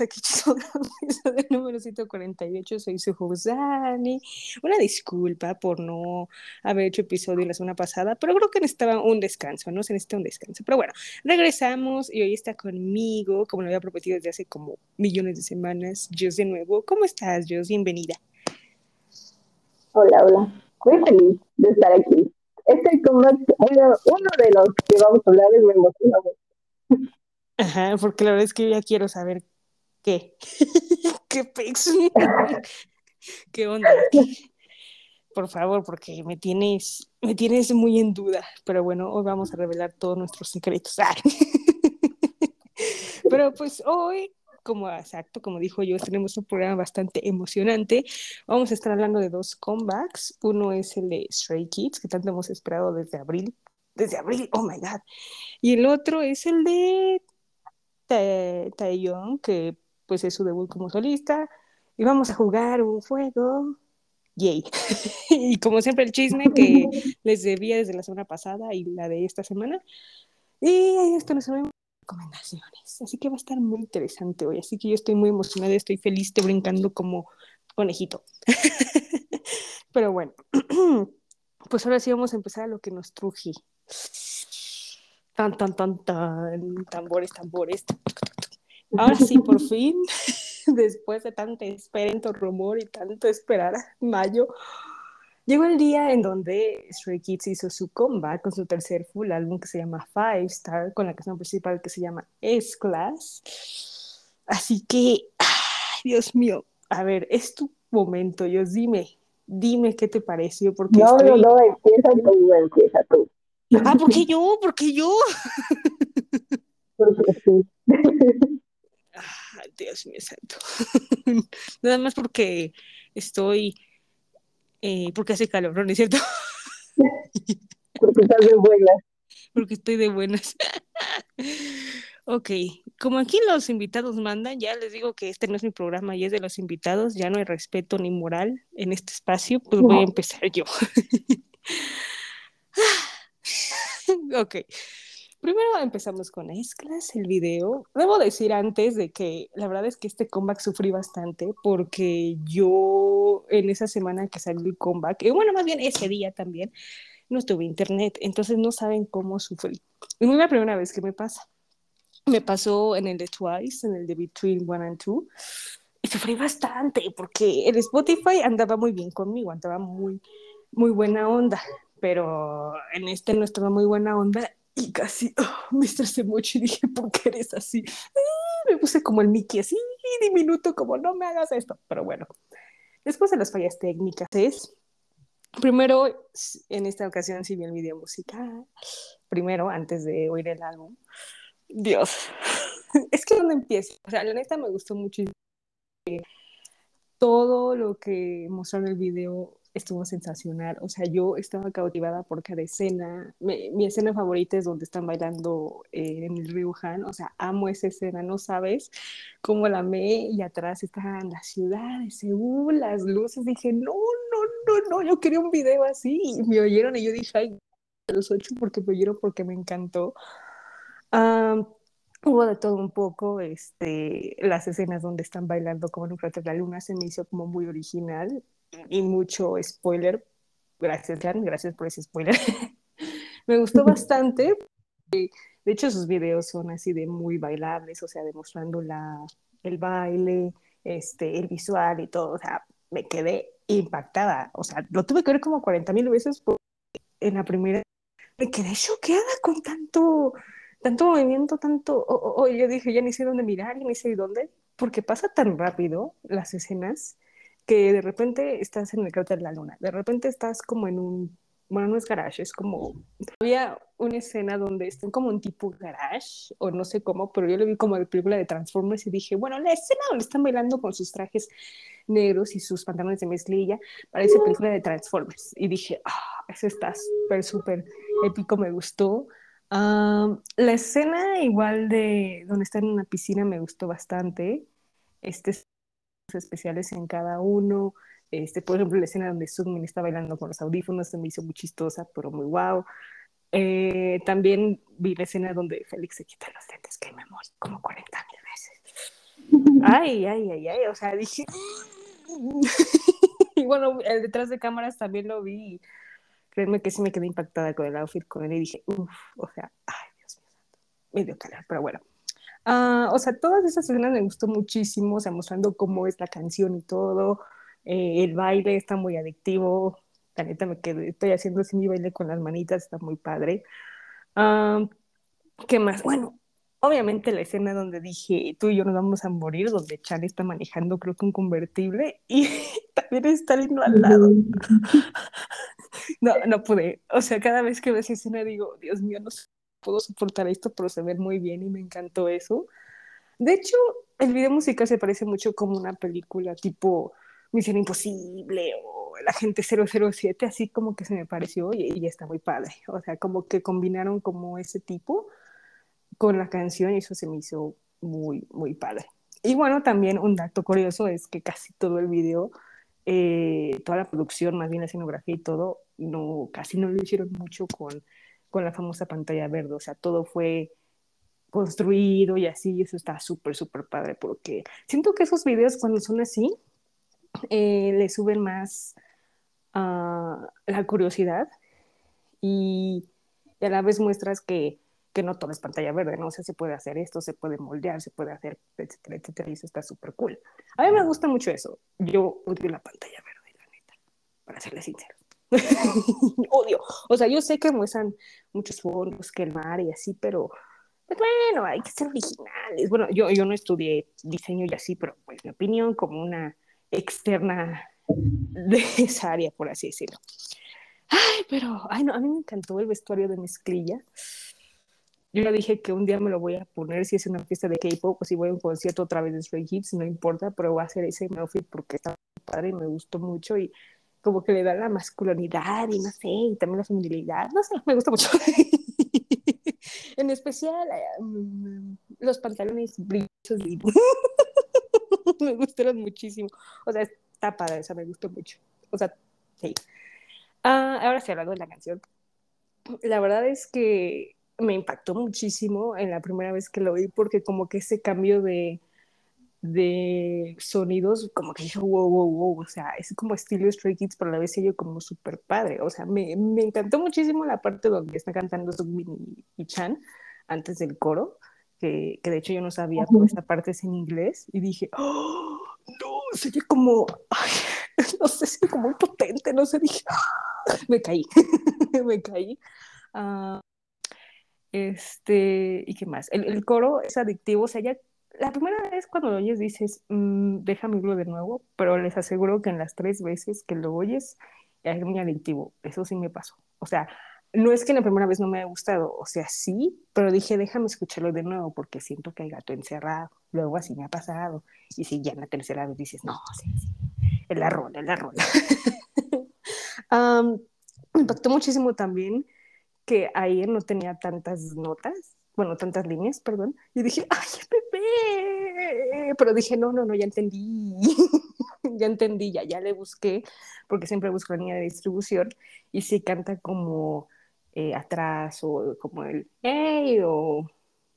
aquí episodio número 148. Soy su Josani. Una disculpa por no haber hecho episodio la semana pasada, pero creo que necesitaba un descanso, ¿no? Se necesita un descanso. Pero bueno, regresamos y hoy está conmigo, como lo había prometido desde hace como millones de semanas, Jos de nuevo. ¿Cómo estás, Jos? Bienvenida. Hola, hola. Muy feliz de estar aquí. Este como uno de los que vamos a hablar es me emociona Ajá, porque la verdad es que yo ya quiero saber qué. ¿Qué pex? ¿Qué onda? Por favor, porque me tienes, me tienes muy en duda. Pero bueno, hoy vamos a revelar todos nuestros secretos. Pero pues hoy, como exacto, como dijo yo, tenemos un programa bastante emocionante. Vamos a estar hablando de dos comebacks. Uno es el de Stray Kids, que tanto hemos esperado desde abril. Desde abril, oh my god. Y el otro es el de Taeyong, que pues es su debut como solista, y vamos a jugar un juego. Yay. y como siempre el chisme que les debía desde la semana pasada y la de esta semana. Y esto nos son recomendaciones. Así que va a estar muy interesante hoy. Así que yo estoy muy emocionada, estoy feliz, estoy brincando como conejito. Pero bueno, pues ahora sí vamos a empezar a lo que nos truje. Tan, tan, tan, tan, tambores, tambores. Ahora sí, por fin, después de tanto esperar, rumor y tanto esperar mayo, llegó el día en donde Stray Kids hizo su comeback con su tercer full álbum que se llama Five Star, con la canción principal que se llama S-Class. Así que, Dios mío, a ver, es tu momento, Dios, dime, dime qué te pareció. Porque no, no, no, empieza tú, empieza tú. Ah, ¿por qué yo? ¿Por qué yo? Porque sí. Dios mío santo. Nada más porque estoy, eh, porque hace calor, ¿no es cierto? porque estás de buenas. Porque estoy de buenas. ok, como aquí los invitados mandan, ya les digo que este no es mi programa y es de los invitados, ya no hay respeto ni moral en este espacio, pues voy a empezar yo. ok. Primero empezamos con Esclas, el video. Debo decir antes de que la verdad es que este comeback sufrí bastante porque yo en esa semana que salió el comeback, y bueno, más bien ese día también, no tuve internet, entonces no saben cómo sufrí. Y no es la primera vez que me pasa. Me pasó en el de Twice, en el de Between One and Two, y sufrí bastante porque el Spotify andaba muy bien conmigo, andaba muy, muy buena onda pero en este no estaba muy buena onda y casi oh, me estresé mucho y dije, ¿por qué eres así? me puse como el Mickey así, diminuto, como no me hagas esto. Pero bueno, después de las fallas técnicas es, primero, en esta ocasión sí vi el video musical, primero, antes de oír el álbum. Dios, es que donde empiezo, o sea, la neta me gustó mucho todo lo que mostraron en el video estuvo sensacional. O sea, yo estaba cautivada por cada escena. mi escena favorita es donde están bailando eh, en el río Han. O sea, amo esa escena, no sabes cómo la amé. Y atrás está la ciudad de Seúl, las luces. Dije, no, no, no, no, yo quería un video así. Me oyeron y yo dije, ay, los ocho porque me oyeron porque me encantó. hubo de todo un poco, este, las escenas donde están bailando como en un de la luna se me hizo como muy original y mucho spoiler. Gracias, Jan, gracias por ese spoiler. me gustó bastante. De hecho, sus videos son así de muy bailables, o sea, demostrando la, el baile, este, el visual y todo. O sea, me quedé impactada. O sea, lo tuve que ver como 40 mil veces en la primera me quedé choqueada con tanto, tanto movimiento, tanto. O, yo dije, ya ni sé dónde mirar, ni sé dónde, porque pasa tan rápido las escenas que de repente estás en el cráter de la luna, de repente estás como en un, bueno, no es garage, es como, había una escena donde están como un tipo garage, o no sé cómo, pero yo lo vi como de película de Transformers y dije, bueno, la escena donde están bailando con sus trajes negros y sus pantalones de mezclilla, parece película de Transformers. Y dije, ah, eso está súper, súper épico, me gustó. la escena igual de donde están en una piscina me gustó bastante. Este especiales en cada uno. Este, por ejemplo, la escena donde Sungmin está bailando con los audífonos se me hizo muy chistosa, pero muy guau. Eh, también vi la escena donde Félix se quita los lentes, que me morí como 40 mil veces. Ay, ay, ay, ay, o sea, dije... y bueno, el detrás de cámaras también lo vi. Créeme que sí me quedé impactada con el outfit con él y dije, uff, o sea, ay, Dios mío, me dio calor, pero bueno. Uh, o sea, todas esas escenas me gustó muchísimo, o sea, mostrando cómo es la canción y todo. Eh, el baile está muy adictivo. La neta me quedé, estoy haciendo así mi baile con las manitas, está muy padre. Uh, ¿Qué más? Bueno, obviamente la escena donde dije, tú y yo nos vamos a morir, donde Chan está manejando creo que un convertible y también está lindo al lado. no, no pude. O sea, cada vez que veo esa escena digo, Dios mío, no puedo soportar esto, pero se ve muy bien y me encantó eso. De hecho, el video musical se parece mucho como una película tipo Misión Imposible o La Gente 007, así como que se me pareció y, y está muy padre. O sea, como que combinaron como ese tipo con la canción y eso se me hizo muy, muy padre. Y bueno, también un dato curioso es que casi todo el video, eh, toda la producción, más bien la escenografía y todo, no, casi no lo hicieron mucho con, con la famosa pantalla verde, o sea, todo fue construido y así, y eso está súper, súper padre, porque siento que esos videos cuando son así, eh, le suben más uh, la curiosidad y, a la vez muestras que que no todo es pantalla verde, ¿no? O sea, se puede hacer esto, se puede moldear, se puede hacer, etcétera, etcétera, y eso está súper cool. A mí me gusta mucho eso. Yo odio la pantalla verde, la neta, para serles sincero. odio. O sea, yo sé que muestran muchos fondos, que el mar y así, pero pues bueno, hay que ser originales. Bueno, yo, yo no estudié diseño y así, pero pues mi opinión como una externa de esa área, por así decirlo. Ay, pero, ay, no, a mí me encantó el vestuario de mezclilla. Yo ya dije que un día me lo voy a poner si es una fiesta de K-pop o si voy a un concierto otra vez de Stray Kids, no importa, pero voy a hacer ese outfit porque está padre y me gustó mucho y como que le da la masculinidad y no sé, y también la feminilidad, no sé, me gusta mucho. en especial um, los pantalones brillosos me gustaron muchísimo. O sea, está padre, o sea, me gustó mucho. O sea, sí. Uh, ahora sí, hablando de la canción. La verdad es que me impactó muchísimo en la primera vez que lo oí porque como que ese cambio de, de sonidos, como que dije, wow, wow, wow, o sea, es como estilo Stray Kids, pero a la vez yo como súper padre, o sea, me, me, encantó muchísimo la parte donde está cantando Subin y, Chan antes del coro, que, que, de hecho yo no sabía, pero esta parte es en inglés, y dije, oh, no, sería como, ay, no sé, sería como muy potente, no sé, dije, me caí, me caí. Uh, este, ¿y qué más? El, el, coro es adictivo, o sea, ya la primera vez cuando lo oyes dices, mmm, déjame oírlo de nuevo, pero les aseguro que en las tres veces que lo oyes es muy adictivo, eso sí me pasó. O sea, no es que la primera vez no me haya gustado, o sea, sí, pero dije, déjame escucharlo de nuevo porque siento que hay gato encerrado. Luego así me ha pasado. Y si ya en la tercera vez dices, no, sí, sí, rola, es la rola. um, me impactó muchísimo también que ahí no tenía tantas notas, bueno, tantas líneas, perdón, y dije, ¡ay, bebé! Pero dije, no, no, no, ya entendí, ya entendí, ya, ya le busqué, porque siempre busco la línea de distribución, y si canta como eh, atrás, o como el, hey, o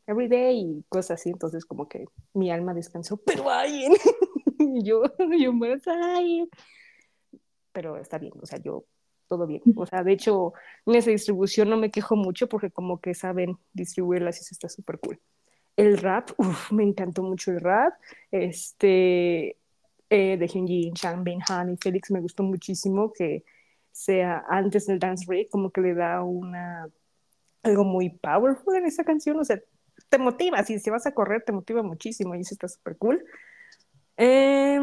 everyday, y cosas así, entonces como que mi alma descansó, pero ay, yo, yo ay, pero está bien, o sea, yo todo bien. O sea, de hecho, en esa distribución no me quejo mucho porque como que saben distribuirlas y eso está súper cool. El rap, uf, me encantó mucho el rap. Este, eh, de Hyunjin, Chang Bin Han y Félix me gustó muchísimo que sea antes del dance break, como que le da una algo muy powerful en esa canción, o sea, te motiva, si, si vas a correr te motiva muchísimo y eso está súper cool. Eh,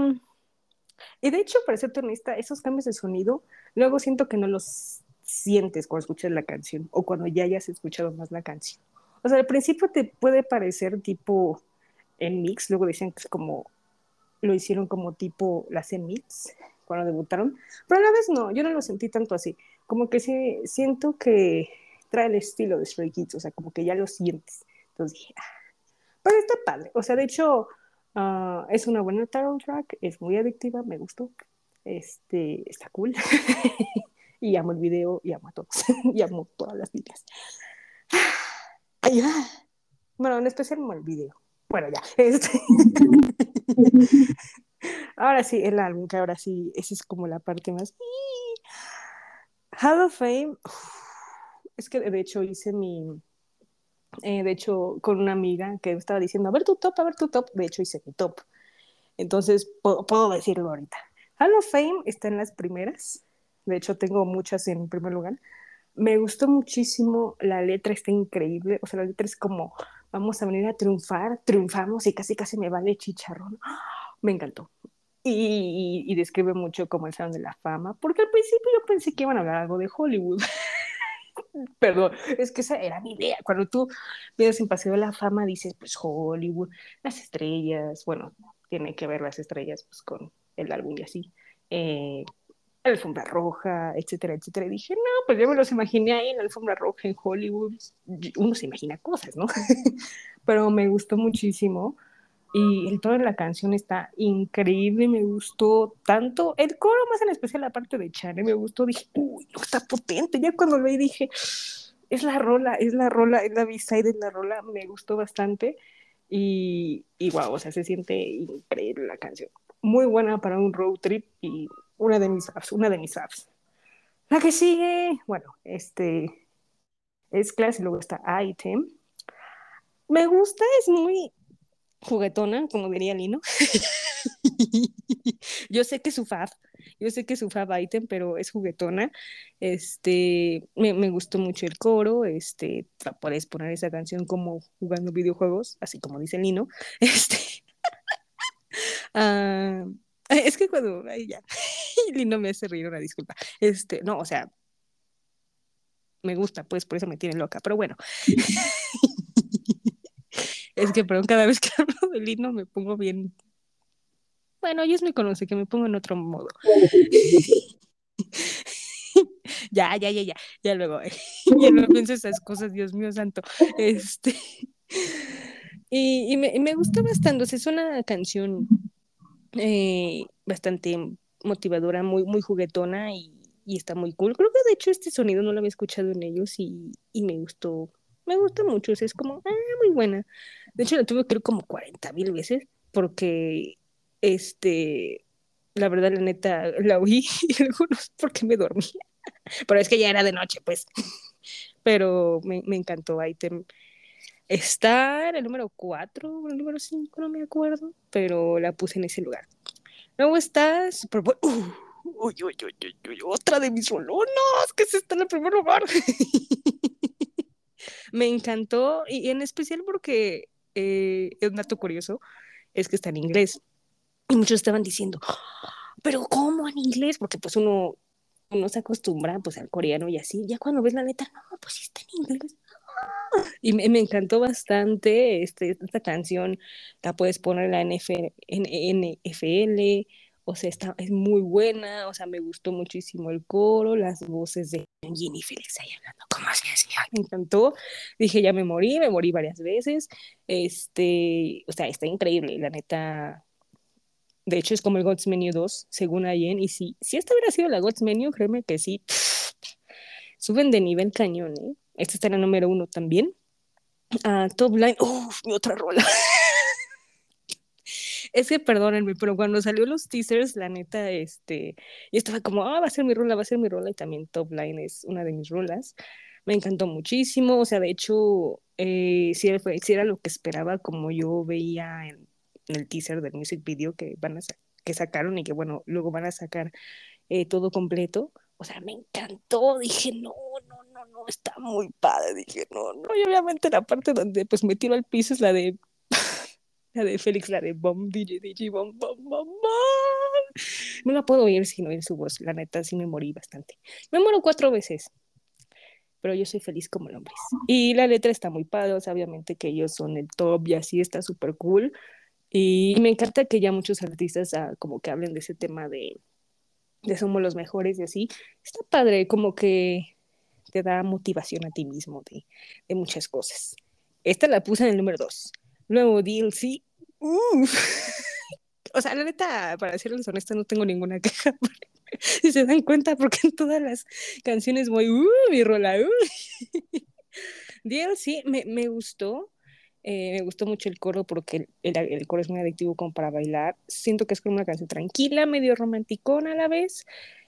y de hecho, para ser honesta, esos cambios de sonido, luego siento que no los sientes cuando escuchas la canción o cuando ya hayas escuchado más la canción. O sea, al principio te puede parecer tipo en mix, luego dicen que como lo hicieron como tipo las en mix cuando debutaron, pero a la vez no, yo no lo sentí tanto así, como que sí, siento que trae el estilo de Stray Kids, o sea, como que ya lo sientes. Entonces dije, ah, pero está padre, o sea, de hecho, Uh, es una buena title track, es muy adictiva, me gustó. Este, está cool. y amo el video y amo a todos. y amo todas las líneas. Ah. Bueno, en especial amo el video. Bueno, ya. Este... ahora sí, el álbum, que ahora sí, esa es como la parte más... Hall of Fame, es que de hecho hice mi... Eh, de hecho, con una amiga que estaba diciendo, a ver tu top, a ver tu top, de hecho hice mi top. Entonces, puedo, decirlo ahorita. Hall of Fame está en las primeras, de hecho tengo muchas en primer lugar. Me gustó muchísimo, la letra está increíble, o sea, la letra es como, vamos a venir a triunfar, triunfamos y casi casi me vale chicharrón. Me encantó. Y, describe mucho como el Salón de la Fama, porque al principio yo pensé que iban a hablar algo de Hollywood. Perdón, es que esa era mi idea. Cuando tú vienes en Paseo de la Fama, dices, pues Hollywood, las estrellas, bueno, tiene que ver las estrellas pues, con el álbum y así. Eh, la alfombra roja, etcétera, etcétera. Y dije, no, pues yo me los imaginé ahí en la alfombra roja en Hollywood. Uno se imagina cosas, ¿no? Pero me gustó muchísimo. Y el tono de la canción está increíble, me gustó tanto. El coro, más en especial la parte de Chane, me gustó. Dije, uy, está potente. Ya cuando lo vi dije, es la rola, es la rola, es la B-side, es la rola. Me gustó bastante. Y, y wow, o sea, se siente increíble la canción. Muy buena para un road trip y una de mis apps, una de mis apps. La que sigue, bueno, este es clase, luego está Item. Me gusta, es muy juguetona, como diría Lino. yo sé que es su fab, yo sé que es su fab item, pero es juguetona. Este, me, gustó mucho el coro, este, puedes poner esa canción como jugando videojuegos, así como dice Lino. Este, uh, es que cuando, ay, ya, Lino me hace reír, una disculpa. Este, no, o sea, me gusta, pues por eso me tiene loca, pero bueno. Es que, perdón, cada vez que hablo de Lino me pongo bien. Bueno, ellos me conocen, que me pongo en otro modo. ya, ya, ya, ya, ya luego, ya no pienso esas cosas, Dios mío santo. Este. Y, y, me, y me gusta bastante, o sea, es una canción eh, bastante motivadora, muy, muy juguetona y, y, está muy cool. Creo que de hecho este sonido no lo había escuchado en ellos y, y me gustó, me gusta mucho, o sea, es como, ah, muy buena. De hecho, la tuve ver como 40 mil veces porque, este, la verdad, la neta, la oí y algunos porque me dormía. Pero es que ya era de noche, pues. Pero me, me encantó Item. Está el número 4 o el número 5, no me acuerdo, pero la puse en ese lugar. Luego está Super Bowl. Uh, uy, uy, uy, otra de mis solonos, que se está en el primer lugar. me encantó, y en especial porque eh, es un dato curioso, es que está en inglés. Y muchos estaban diciendo, pero ¿cómo en inglés? Porque pues uno, uno se acostumbra pues al coreano y así. Ya cuando ves la neta, no, pues sí está en inglés. Y me, me, encantó bastante este, esta canción, la puedes poner en la NFL o sea, está, es muy buena, o sea, me gustó muchísimo el coro, las voces de Jenny Félix ahí hablando como así, así, me encantó, dije, ya me morí, me morí varias veces, este, o sea, está increíble, la neta, de hecho es como el God's Menu 2, según Ayen, y si, si esta hubiera sido la God's Menu, créeme que sí, suben de nivel cañón, ¿eh? Esta está en la número uno también. Uh, top Line, uff, mi otra rola. Es que perdónenme, pero cuando salió los teasers, la neta, este, yo estaba como, ah, va a ser mi rola, va a ser mi rola, y también Top Line es una de mis rolas. Me encantó muchísimo, o sea, de hecho, eh, si, era, si era lo que esperaba, como yo veía en, en, el teaser del music video que, van a que sacaron y que, bueno, luego van a sacar eh, todo completo. O sea, me encantó, dije, no, no, no, no, está muy padre, dije, no, no, y obviamente la parte donde pues me tiro al piso es la de la de Félix, la de Bom, DJ, DJ, Bom, Bom, Bom. No la puedo oír sin oír su voz, la neta, sí me morí bastante. Me muero cuatro veces, pero yo soy feliz como el hombre. Y la letra está muy padre, o obviamente que ellos son el top y así está súper cool. Y me encanta que ya muchos artistas ah, como que hablen de ese tema de, de somos los mejores y así. Está padre, como que te da motivación a ti mismo de, de muchas cosas. Esta la puse en el número dos. Luego DLC, Uh. o sea, la neta, para serles honesta, no tengo ninguna queja. si se dan cuenta, porque en todas las canciones voy, uh, mi rola, uh. DLC me, me gustó. Eh, me gustó mucho el coro porque el, el, coro es muy adictivo como para bailar. Siento que es como una canción tranquila, medio romanticona a la vez,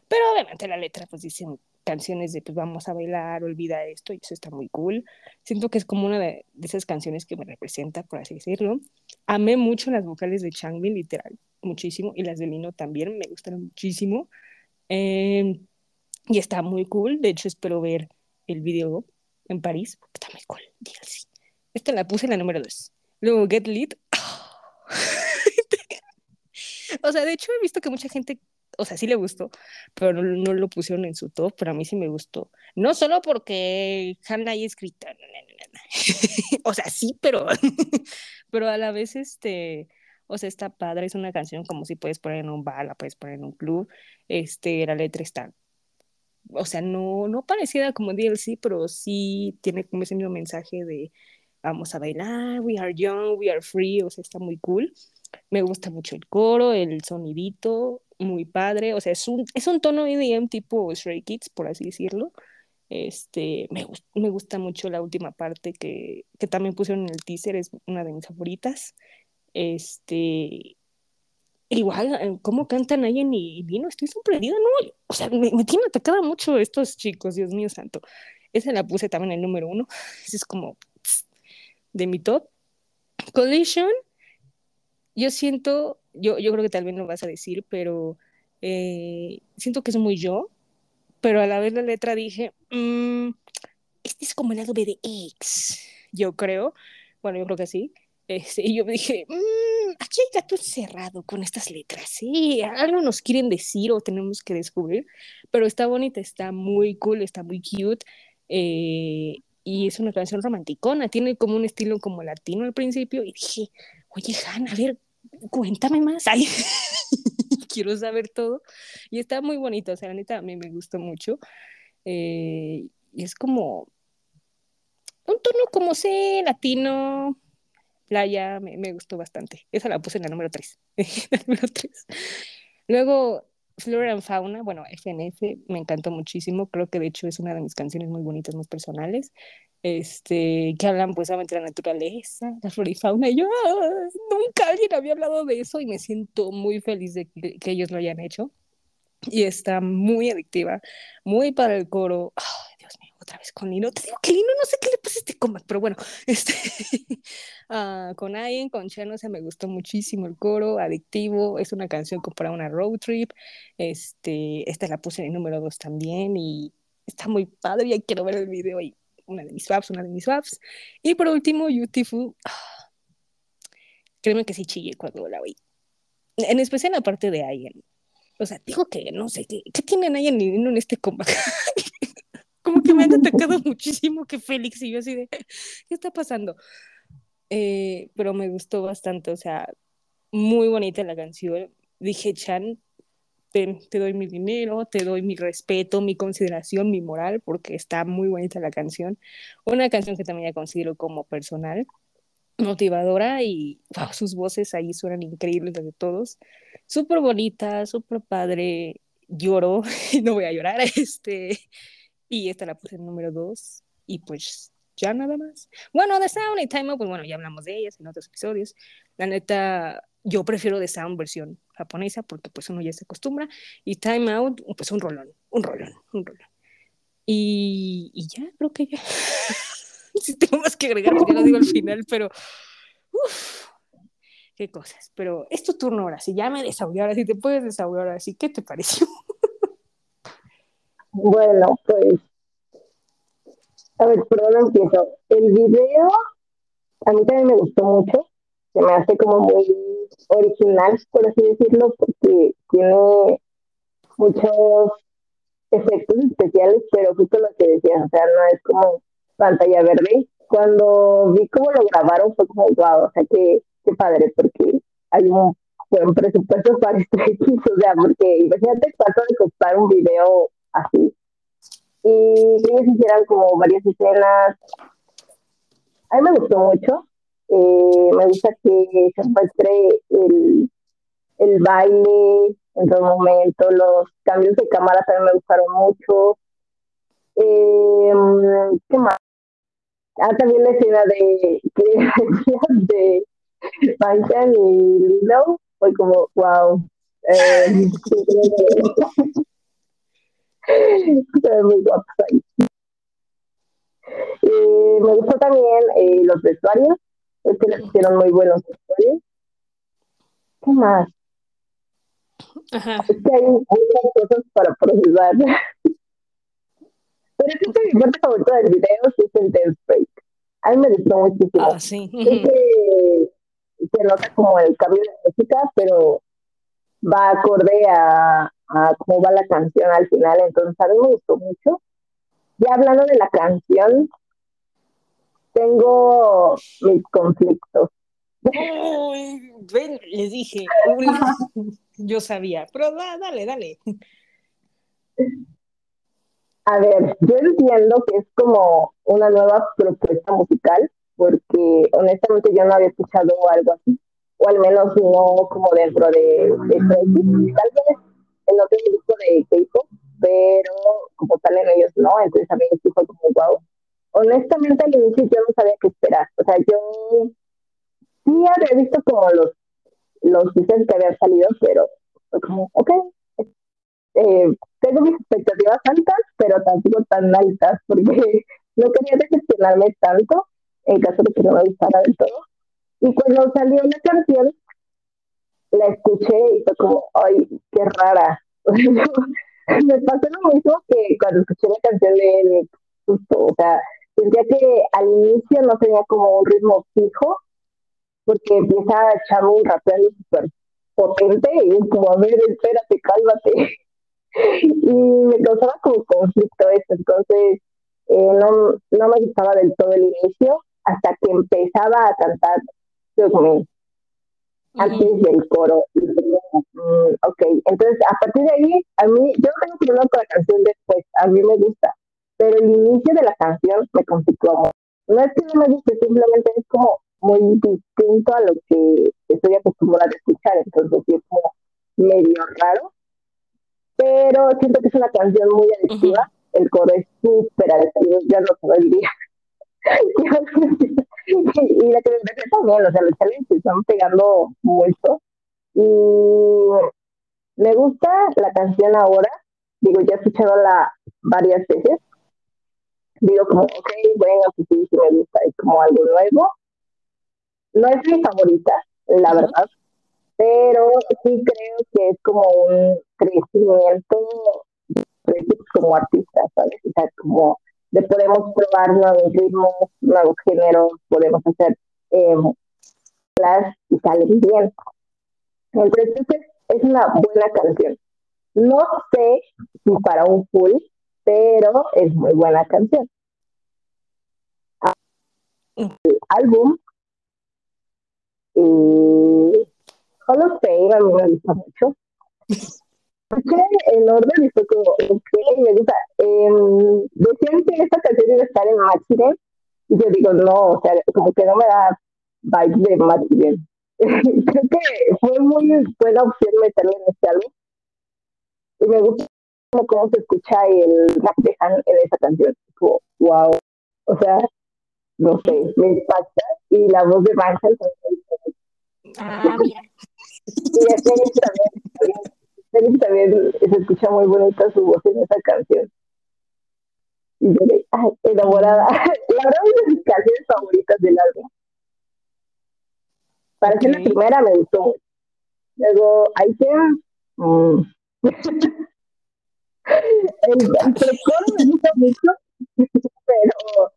pero obviamente la letra pues dice canciones de pues vamos a bailar, olvida esto, y eso está muy cool. Siento que es como una de, esas canciones que me representa, por así decirlo. Amé mucho las vocales de Changbin, literal, muchísimo, y las de Lino también me gustaron muchísimo. Em, y está muy cool, de hecho espero ver el video en París, porque está muy cool, DLC. Esta la puse en la número 2. Luego Get Lit. o sea, de hecho he visto que mucha gente o sea, sí le gustó, pero no, lo pusieron en su top, pero a mí sí me gustó. No solo porque Hannah haya escrita, o sea, sí, pero, pero a la vez, este, o sea, está padre, es una canción como si puedes poner en un bar, la puedes poner en un club, este, la letra está, o sea, no, no parecida como DLC, pero sí tiene como ese mismo mensaje de vamos a bailar, we are young, we are free, o sea, está muy cool. Me gusta mucho el coro, el sonidito, muy padre, o sea, es un, es un tono EDM tipo Stray Kids, por así decirlo. Este, me, me gusta mucho la última parte que, que también pusieron en el teaser, es una de mis favoritas. Este, igual, eh, ¿cómo cantan ahí en Vino? Estoy sorprendida, ¿no? O sea, me, me tienen atacada mucho estos chicos, Dios mío santo. Esa la puse también en el número uno. Es como de mi top. Collision, yo siento, yo, yo creo que tal vez lo vas a decir, pero eh, siento que es muy yo, pero a la vez la letra dije, mm, este es como el lado B de X, yo creo, bueno, yo creo que sí, este, y yo dije, mmm, aquí hay gato encerrado con estas letras, sí, algo nos quieren decir o tenemos que descubrir, pero está bonita, está muy cool, está muy cute, eh, y es una canción romanticona, tiene como un estilo como latino al principio, y dije, oye, Han, a ver, cuéntame más, ay, quiero saber todo. Y está muy bonito, o sea, la neta a mí me gustó mucho. Eh, y es como un tono como sé, latino, playa, me, me, gustó bastante. Esa la puse en la número 3. la número 3. Luego, Flora and Fauna, bueno, FNF, me encantó muchísimo. Creo que de hecho es una de mis canciones muy bonitas, muy personales este, que hablan pues de la naturaleza, la flora y fauna, y yo nunca alguien había hablado de eso y me siento muy feliz de que, ellos lo hayan hecho. Y está muy adictiva, muy para el coro. Mío, otra vez con Lino. Te digo que Lino no sé qué le pasa a este combate, pero bueno, este, uh, con Ayen, con Chen, se me gustó muchísimo el coro, adictivo. Es una canción como para una road trip. Este, esta la puse en el número 2 también y está muy padre. Ya quiero ver el video y una de mis faps, una de mis faps. Y por último, Beautiful. Ah, créeme que sí chillé cuando la vi. En especial la parte de Ayen. O sea, digo que no sé, ¿qué, qué tienen Ayen en este combate? Me han atacado muchísimo que Félix y yo así de, ¿qué está pasando? Eh, pero me gustó bastante, o sea, muy bonita la canción. Dije, Chan, te, doy mi dinero, te doy mi respeto, mi consideración, mi moral, porque está muy bonita la canción. Una canción que también ya considero como personal, motivadora y sus voces ahí suenan increíbles de todos. Súper bonita, súper padre. Lloro no voy a llorar. Este, y esta la puse en número dos. Y pues ya nada más. Bueno, de Sound y Time Out, pues bueno, ya hablamos de ellas en otros episodios. La neta, yo prefiero The Sound versión japonesa porque pues uno ya se acostumbra y Time Out pues un rolón, un rolón, un rolón. Y, y ya, creo que ya. si tengo más que agregar, ya lo digo al final, pero uff, qué cosas. Pero es tu turno ahora, si ya me desahogué ahora, si te puedes desahogar ahora, sí, ¿qué te pareció? Bueno, pues a ver, perdón, empiezo. El video a mí también me gustó mucho. Se me hace como muy original, por así decirlo, porque tiene muchos efectos especiales, pero justo lo que decías, o sea, no es como pantalla verde. Cuando vi cómo lo grabaron fue como, wow, o sea, qué, qué padre, porque hay un buen presupuesto para este equipo, o sea, porque imagínate cuánto de costar un video así. Y ellos hicieran como varias escenas. A mí me gustó mucho, eh, me gusta que se muestre el, el baile en todo momento, los cambios de cámara también me gustaron mucho. Eh, ¿Qué más? Ah, también la escena de que de Panchan y Lilo fue como, wow. Eh, muy guapo ahí. Eh, me gustó también eh, los vestuarios, es que les hicieron muy buenos vestuarios. ¿Qué más? Ajá. Es que hay muchas cosas para procesar. Pero es que mi parte favorita del video sí es el dance break. A mí me gustó muchísimo. Ah, sí. Es que se nota como el cambio de música, pero va acorde a, a cómo va la canción al final. Entonces, a mí me gustó mucho. Ya hablando de la canción, tengo mis conflictos. Uy, ven, les dije, uy, yo sabía, pero da- dale, dale. A ver, yo entiendo que es como una nueva propuesta musical, porque honestamente yo no había escuchado algo así, o al menos no como dentro de, de tal vez en otro grupo de K-pop, pero como tal en ellos no, entonces a mí sí fue como wow. Honestamente al inicio yo no sabía qué esperar, o sea, yo sí había visto como los, los teasers que habían salido, pero fue como, ok, eh, tengo mis expectativas altas, pero tampoco tan altas, porque no quería decepcionarme tanto en caso de que no me gustara del todo. Y cuando salió la canción, la escuché y fue como, ay, qué rara. me pasó lo mismo que cuando escuché la canción de justo, o sea, sentía que al inicio no tenía como un ritmo fijo, porque empieza a echarme un rapeando súper potente y es como, a ver, espérate, cálmate y me causaba como conflicto eso, entonces eh, no, no me gustaba del todo el inicio hasta que empezaba a cantar Took antes del coro. Y dije, mm, ok, entonces a partir de ahí, a mí, yo no tengo problema con la canción después, a mí me gusta, pero el inicio de la canción me conflictó. No es que no me guste, simplemente es como muy distinto a lo que estoy acostumbrada a escuchar, entonces es como medio raro pero siento que es una canción muy adictiva. El coro es súper adictivo, ya lo todo el día. y la coreografía también, o sea, los challenges están pegando mucho. Y me gusta la canción ahora, digo, ya he escuchado la varias veces. Digo como, ok, bueno, pues sí, sí me gusta, es como algo nuevo. No es mi favorita, la verdad, pero sí creo que es como un crecimiento como artista, ¿sabes? O sea, como de podemos probar nuevos ritmos, nuevos géneros, podemos hacer eh, y salen bien. Entonces, es una buena canción. No sé si para un full, pero es muy buena canción. El álbum y Hall of a mí me gusta mucho. Escuché el orden y fue como, ok, me gusta. Eh, decían que esta canción iba a estar en Accident y yo digo, no, o sea, como que no me da vibes de Accident. Creo que fue muy buena opción meterle en este álbum. Y me gusta cómo se escucha el rap de Han en esa canción. Como, wow. O sea, no sé, me impacta. Y la voz de Van Ah, mira. Y Félix también, También se escucha muy bonita su voz en esa canción. Y yo de, ay, enamorada. La verdad es de mis canciones favoritas del álbum. Para ser la primera me gustó. Luego, I Can. mm. el, el precoro me gusta mucho, pero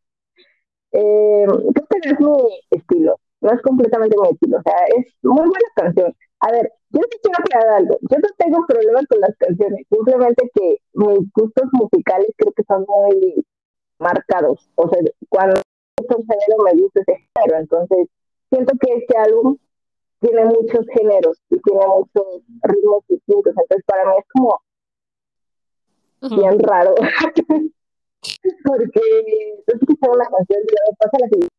eh, creo que no es mi estilo. No es completamente mi estilo. O sea, es muy buena canción. A ver, yo sí quiero aclarar algo. Yo no tengo problemas con las canciones. Simplemente que mis gustos musicales creo que son muy marcados. O sea, cuando es un género me gusta ese género. Entonces, siento que este álbum tiene muchos géneros y tiene muchos ritmos distintos. Entonces, para mí es como bien raro. Porque tú escuchas una canción y luego pasa la siguiente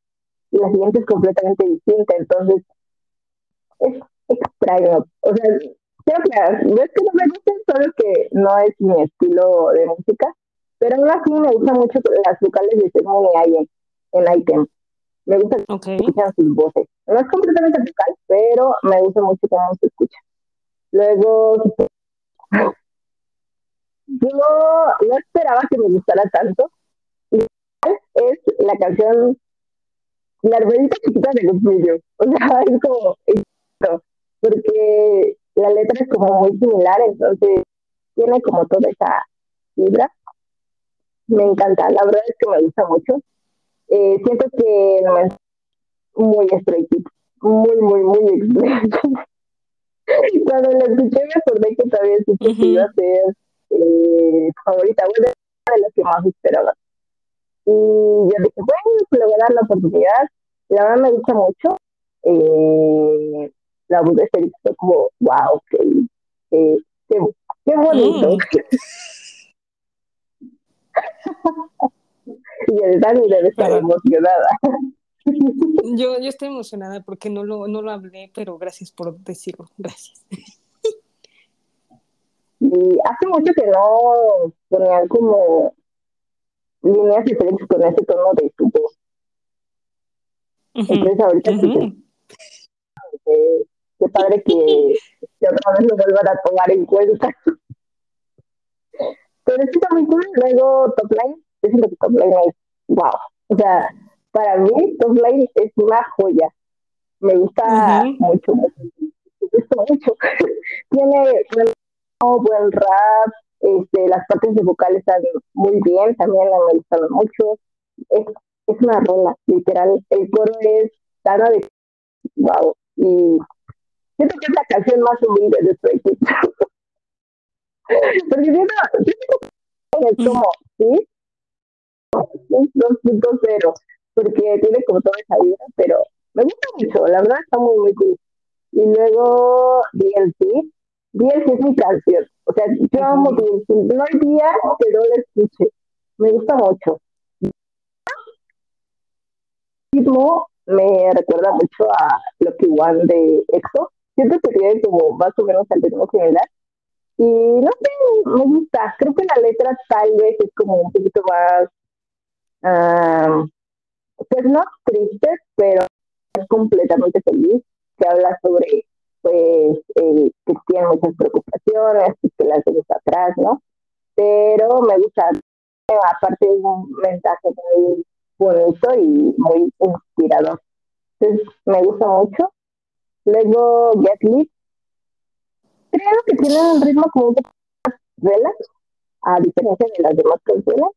y la siguiente es completamente distinta. Entonces, es extraño. O sea, aclarar, no es que no me guste, solo que no es mi estilo de música. Pero aún así me gustan mucho las vocales de y Ayen. en item. Me gusta que escuchan sus voces. No es completamente vocal, pero me gusta mucho cómo se escucha. Luego, yo no esperaba que me gustara tanto. Es la canción La hermanita chiquita de los vídeos. O sea, es como porque la letra es como muy similar, entonces tiene como toda esa vibra. Me encanta, la verdad es que me gusta mucho. Eh, siento que no es muy Stray muy, muy, muy Cuando la escuché me acordé que todavía sí que iba a ser eh, favorita, bueno, de las que más esperaba. Y yo dije, bueno, pues le voy a dar la oportunidad. La verdad me gusta mucho. Eh, la voz de Félix fue como, wow, qué, qué, qué, bonito. Mm. y el Dani debe estar emocionada. Yo, yo estoy emocionada porque no lo, no lo hablé, pero gracias por decirlo. Gracias. Y hace mucho que no ponían como líneas diferentes con ese tono de su voz. Entonces ahorita qué padre que, que otra vez lo vuelvan a tomar en cuenta. Pero está muy cool. Luego Top Line, yo siento que Top Line es wow. O sea, para mí Top Line es una joya. Me gusta mucho, mucho. Me gusta mucho. Tiene buen, buen rap, este, las partes de vocal están muy bien, también me han gustado mucho. Es, es una rola, literal. El coro es tan de wow. Y siento que es la canción más humilde de Stray Kids. Porque siento, es como, ¿sí? 2.0, porque tiene como toda esa vida, pero me gusta mucho, la verdad está muy, muy cool. Y luego DLC, DLC es mi canción, o sea, yo amo DLC, no hay día que no la escuche, me gusta mucho. ritmo me recuerda mucho a Lucky One de EXO, siento que tiene como más o menos el ritmo general. Y no sé, me gusta. Creo que la letra tal vez es como un poquito más, pues no triste, pero es completamente feliz. Que habla sobre, pues, que tiene muchas preocupaciones, que las dejas atrás, ¿no? Pero me gusta, aparte de un mensaje muy bonito y muy inspirador. Entonces, me gusta mucho. Luego Get Lit. Creo que tiene un ritmo como un poco más relax, a diferencia de las demás canciones.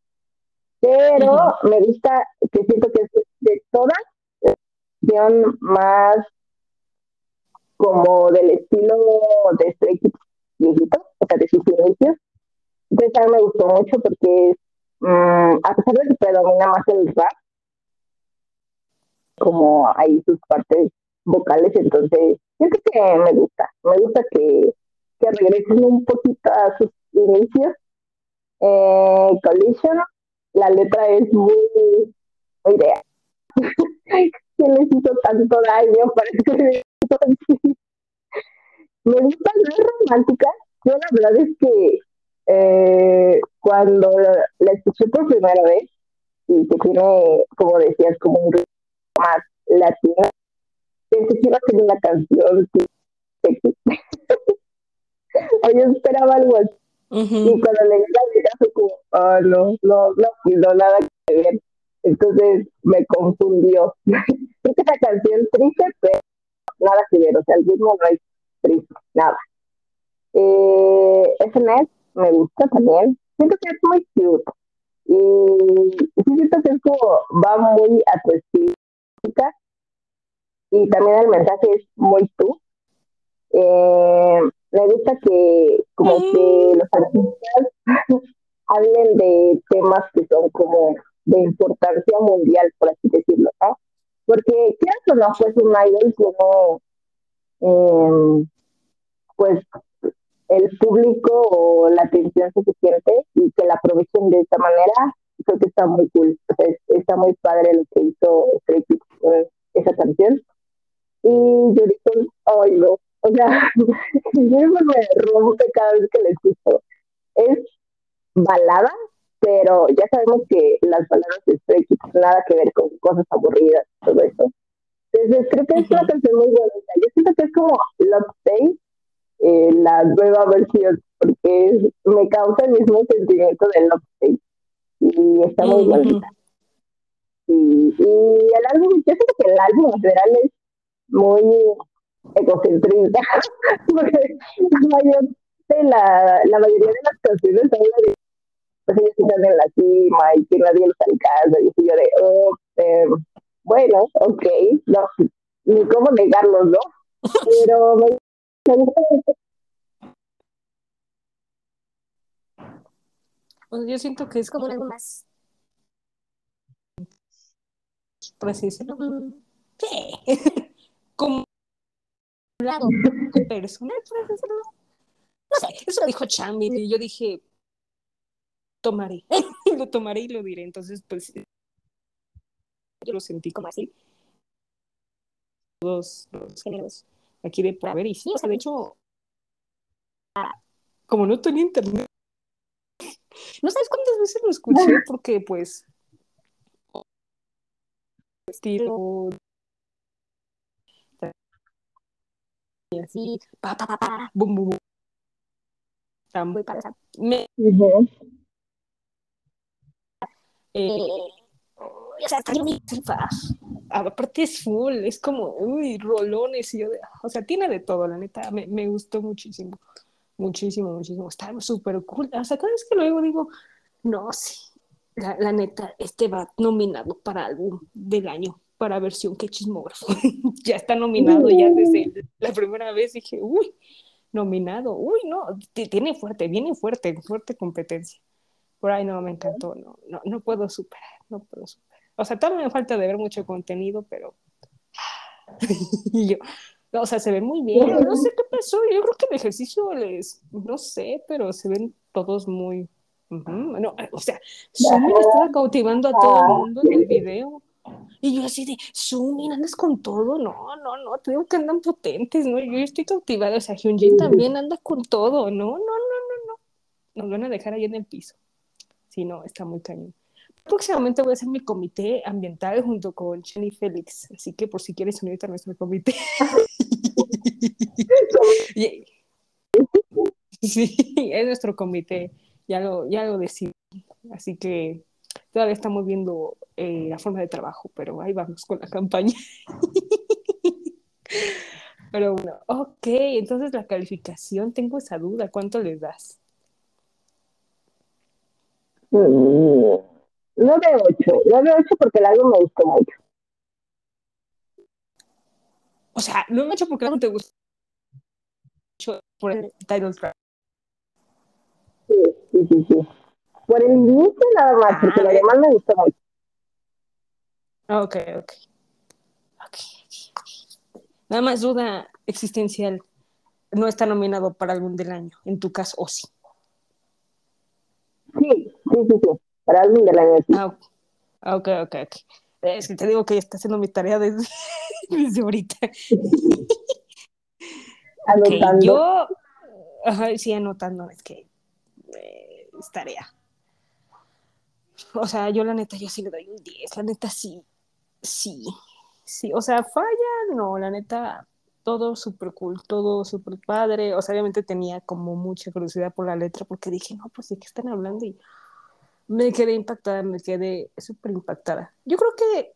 Pero me gusta que siento que es de todas, son más como del estilo de Stray Kids viejito, o sea, de sus inicios. Entonces a mí me gustó mucho porque mm, a pesar de que predomina más el rap, como hay sus partes vocales, entonces siento que me gusta, me gusta que, que regresen un poquito a sus inicios. Eh, Collision, la letra es muy, muy real. ¿Quién les hizo tanto daño? Parece que me gusta, es romántica. Yo la verdad es que eh, cuando la, escuché por primera vez y que tiene, como decías, como un ritmo más latino, que iba a ser una canción sexy. yo esperaba algo así. Y cuando le di la fue como, oh, no, no, no, no, nada que ver. Entonces me confundió. Creo que esa canción triste, pero nada que ver. O sea, el ritmo no es triste, nada. Eh, SNS me gusta también. Siento que es muy cute. Y siento que es como, va muy a tu estilo y también el mensaje es muy tú. Eh, me gusta que como que los artistas hablen de temas que son como de importancia mundial, por así decirlo, ¿no? Porque quieras o no, pues un idol tiene eh, pues el público o la atención suficiente y que la aprovechen de esta manera, creo que está muy cool. está muy padre lo que hizo Stray esa canción. Y yo digo, ay no, o sea, yo me rompe cada vez que la escucho. Es balada, pero ya sabemos que las palabras de Stray Kids nada que ver con cosas aburridas, todo eso. Entonces creo que es una canción muy bonita. Yo siento que es como Love Day, eh, la nueva versión, porque me causa el mismo sentimiento de Love Day. Y está muy bonita. Y, y el álbum, yo siento que el álbum en general es muy egocentrista, porque la, la, la mayoría de las canciones hablan de pues ellos están en la cima y que nadie los alcanza, y yo de, oh, eh, bueno, ok, no, ni cómo negarlo, ¿no? Pero me, me gusta mucho. yo siento que es como algo más decirlo, sí. como un lado personal. No sé, eso lo dijo Chambi y yo dije, tomaré, lo tomaré y lo diré. Entonces, pues, yo lo sentí como así. Todos los géneros aquí de por haber, y sí, o sea, de hecho, como no tenía internet, no sabes cuántas veces lo escuché porque, pues, estilo y así, pa, pa, pa, pa, bum, bum, para me, eh, o sea, está aparte es full, es como, uy, rolones, y yo de, o sea, tiene de todo, la neta, me, me gustó muchísimo, muchísimo, muchísimo, está súper cool, o sea, cada vez que lo oigo digo, no, sí, la, la, neta, este va nominado para álbum del año, para versión que chismógrafo. ya está nominado ya desde la primera vez. Dije, uy, nominado, uy, no, tiene fuerte, viene fuerte, fuerte competencia. Por ahí no, me encantó, no, no, no puedo superar, no puedo superar. O sea, todavía me falta de ver mucho contenido, pero... yo, o sea, se ven muy bien, no sé qué pasó, yo creo que el ejercicio les, no sé, pero se ven todos muy no, o sea, Sumi estaba cautivando a todo el mundo en el video. Y yo así de, Sumi, andas con todo. No, no, no, te digo que andan potentes, ¿no? Yo estoy cautivada. O sea, Hyunjin también anda con todo. No, no, no, no, no. Nos van a dejar ahí en el piso. Sí, no, está muy cañón. Próximamente voy a hacer mi comité ambiental junto con Chen y Félix. Así que por si quieres unirte a nuestro comité. sí, es nuestro comité ya lo, ya lo decidí. Así que todavía estamos viendo eh, la forma de trabajo, pero ahí vamos con la campaña. pero bueno, ok, entonces la calificación, tengo esa duda, ¿cuánto les das? Mm, no de 8, no de 8 porque el álbum me gustó mucho. O sea, no me hecho porque no te gusta por el title track. Sí, sí, sí, sí. Por el inicio nada más, ah, porque lo demás me gustó mucho. Ok, ok. Ok. Nada más duda existencial. No está nominado para álbum del año, en tu caso, o sí. Sí, sí, sí, sí. Para álbum del año, sí. Ah, ok, ok, ok. Es que te digo que ya está haciendo mi tarea desde, desde ahorita. Anotando. Okay, yo, ajá, sí, anotando, es que eh, tarea. O sea, yo la neta, yo sí le doy un 10, la neta sí, sí, sí, o sea, falla, no, la neta, todo súper cool, todo súper padre, o sea, obviamente tenía como mucha curiosidad por la letra, porque dije, no, pues de qué están hablando, y me quedé impactada, me quedé súper impactada. Yo creo que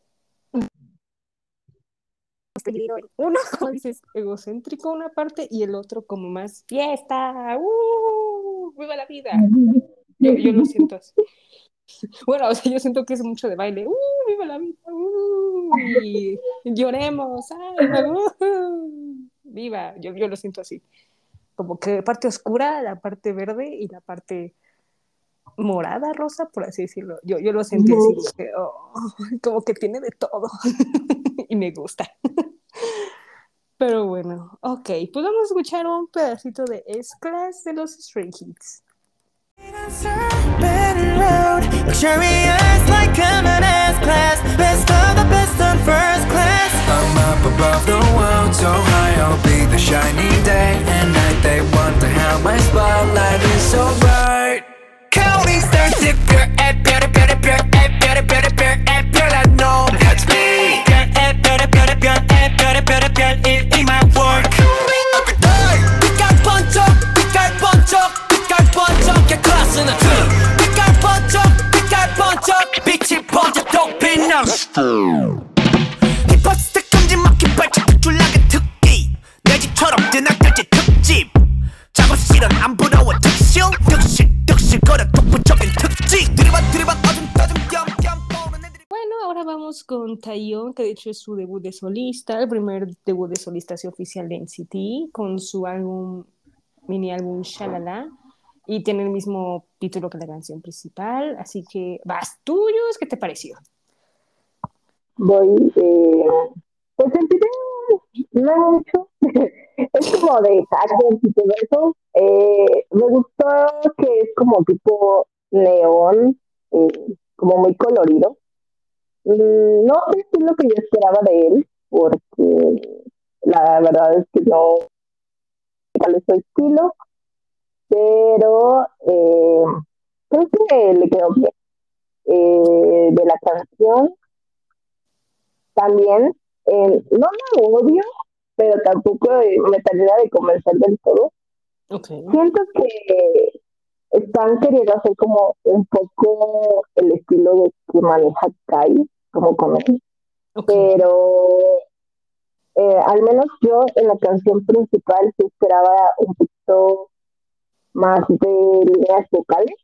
uno, como dices, egocéntrico una parte y el otro como más fiesta, ¡uh! ¡Viva la vida! Yo, yo lo siento así. Bueno, o sea, yo siento que es mucho de baile, ¡uh! ¡Viva la vida! ¡uh! Y lloremos, ¡ay! Uh, ¡Viva! Yo, yo lo siento así. Como que parte oscura, la parte verde y la parte morada, rosa, por así decirlo. Yo, yo lo sentí así, oh, como que tiene de todo y me gusta. Pero bueno, ok, pues vamos a escuchar un pedacito de S-Class de los Stray Kids. above the world so high I'll be the shining day and night They wonder how my spotlight is so bright Count stars thicker at better better better at better better better I know that's me Better better pure, better pure, pure, pure, my work Bueno, ahora vamos con Taeyong, que de hecho es su debut de solista, el primer debut de solista oficial de NCT, con su álbum, mini álbum Shalala y tiene el mismo título que la canción principal, así que vas tuyos, ¿qué te pareció? Voy, eh, pues video no mucho, es como de hackers y todo eso. Me gustó que es como tipo neón, eh, como muy colorido. Mm, No sé si es lo que yo esperaba de él, porque la verdad es que no cuál es su estilo, pero eh, creo que le quedó bien. Eh, de la canción también, eh, no la odio, pero tampoco eh, me termina de convencer del todo. Siento que están queriendo hacer como un poco el estilo de que maneja Kai, como con él, pero eh, al menos yo en la canción principal sí esperaba un poquito más de líneas vocales.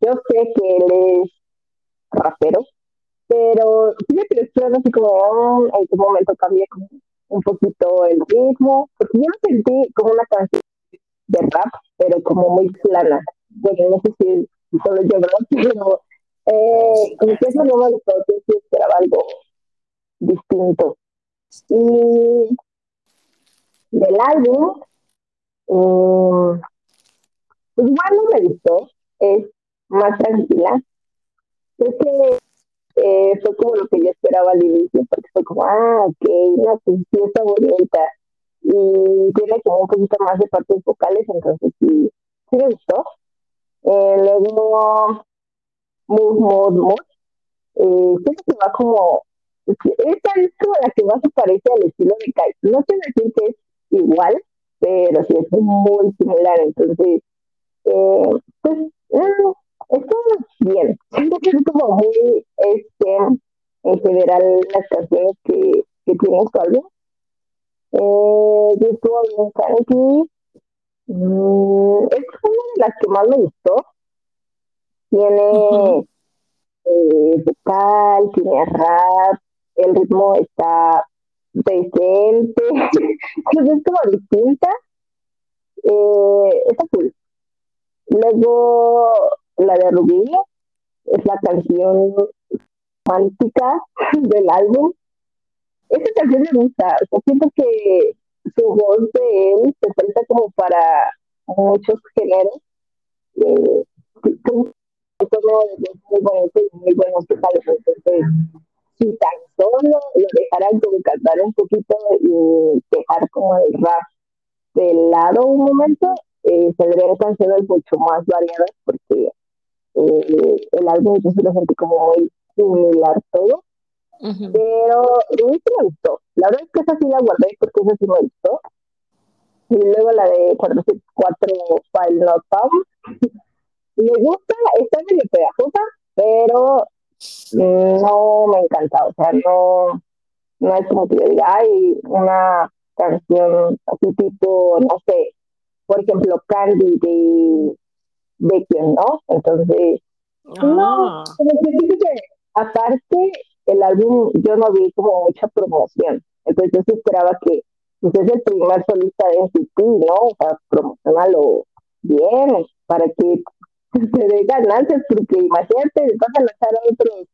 Yo sé que él es rapero, pero sí me esperando así como "Oh, en qué momento cambie como un poquito el ritmo, porque yo lo sentí como una canción de rap, pero como muy plana. Bueno, no sé si solo yo. Pero eh, como que eso no me gustó, yo sí esperaba algo distinto. Y del álbum, mm, pues igual no me gustó, es más tranquila. Creo que eh, fue como lo que yo esperaba al inicio, porque fue como, ah, ok, no, pues sí está bonita. Y tiene como un poquito más de partes vocales, entonces sí, sí me gustó. Eh, luego, Mood. Eh, siento que va como, esta es como la que más se parece al estilo de Kai. No sé decir que es igual, pero sí es muy similar, entonces, eh, pues, eh, está bien. Siento que es como muy, este, en general, las canciones que, que tiene su álbum. Eh, yo estuve bien Kaneki. Mm, es una de las que más me gustó. Tiene eh, vocal, tiene rap, el ritmo está decente, entonces es como distinta. Eh, está cool. Luego, la de Rubí es la canción romántica del álbum. Esa canción me gusta, o sea, siento que su voz de él se presta como para muchos géneros. Eh, voz muy bonito y muy entonces si tan solo lo dejaran como cantar un poquito y dejar como el rap de lado un momento, eh, tendrían canciones mucho más variadas porque eh, el álbum yo sí lo sentí como muy similar todo, pero Ruby sí me gustó. La verdad es que esa sí la guardé porque esa sí me gustó. Y luego la de 404 File Not Found. Me gusta, está medio pegajosa, pero no me encanta. O sea, no, no es como que yo diga, ay, una canción así tipo, no sé, por ejemplo, Candy de, de quién, ¿no? Entonces, no, Ah, como que aparte el álbum yo no vi como mucha promoción. Entonces yo sí esperaba que pues es el primer solista de NCT, ¿no? O sea, promocionalo bien para que se dé ganancias, porque imagínate, vas a lanzar a otros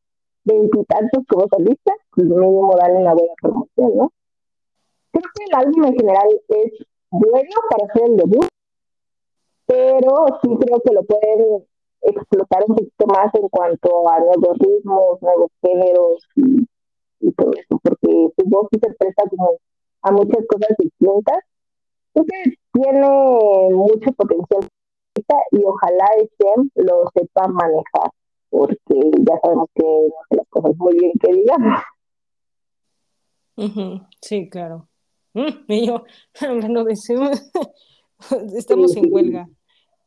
veintitantos como solista, pues mínimo darle una buena promoción, ¿no? Creo que el álbum en general es bueno para hacer el debut, pero sí creo que lo pueden explotar un poquito más en cuanto a nuevos ritmos, nuevos géneros y, todo eso, porque su voz sí se presta como a muchas cosas distintas. Entonces tiene mucho potencial y ojalá SM lo sepa manejar, porque ya sabemos que no hace las cosas muy bien que digamos. Sí, claro. Y yo, hablando de eso, estamos en huelga.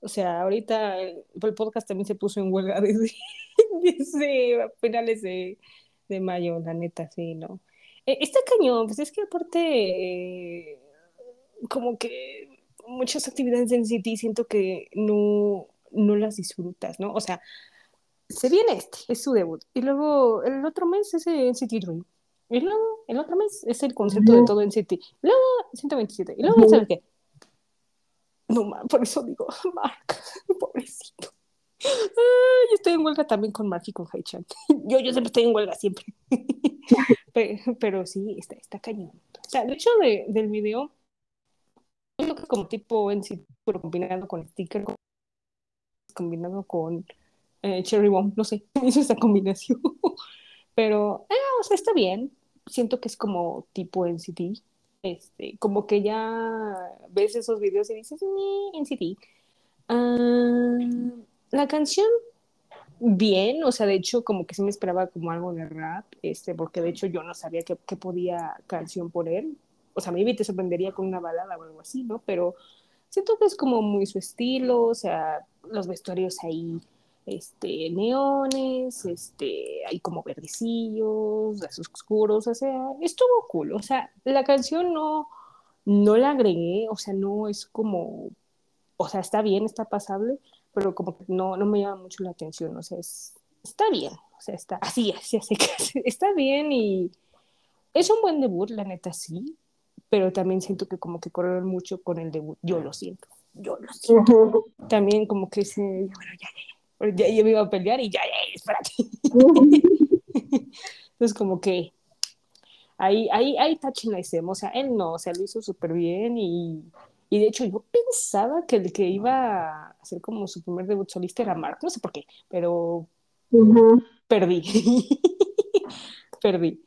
O sea, ahorita el, el podcast también se puso en huelga desde, desde finales de, de mayo, la neta, sí, ¿no? Eh, está cañón, pues es que aparte, eh, como que muchas actividades en City siento que no, no las disfrutas, ¿no? O sea, se viene este, es su debut, y luego el otro mes es el City Dream, y luego el otro mes es el concepto de todo en City, luego 127, y luego, ¿sabes qué? No, man, por eso digo, Mark, pobrecito. Ay, yo estoy en huelga también con Mark y con Haichan. Yo, yo siempre estoy en huelga, siempre. pero, pero, sí, está, está cañón. O sea, de hecho, de, del video, creo que como tipo en sí, pero combinado con sticker, combinado con eh, Cherry Bomb, no sé, hizo esa combinación. pero, eh, o sea, está bien. Siento que es como tipo NCT. Este, como que ya ves esos videos y dices, NCT. Ah la canción, bien, o sea, de hecho, como que sí me esperaba como algo de rap, este, porque de hecho yo no sabía qué, qué podía canción poner. O sea, maybe te sorprendería con una balada o algo así, ¿no? Pero siento que es como muy su estilo, o sea, los vestuarios ahí, este, neones, este, hay como verdecillos, azul oscuros, o sea, estuvo cool, o sea, la canción no, no la agregué, o sea, no es como, o sea, está bien, está pasable, pero como que no, no me llama mucho la atención, o sea, es, está bien, o sea, está así, así, así, está bien y es un buen debut, la neta sí, pero también siento que como que corrieron mucho con el debut, yo lo siento, yo lo siento. También como que se, bueno, ya, ya, ya, ya me iba a pelear y ya, ya, espérate. Entonces como que ahí, ahí, ahí touching la o sea, él no, o sea, lo hizo súper bien y y de hecho, yo pensaba que el que iba a hacer como su primer debut solista era Mark, no sé por qué, pero perdí. perdí.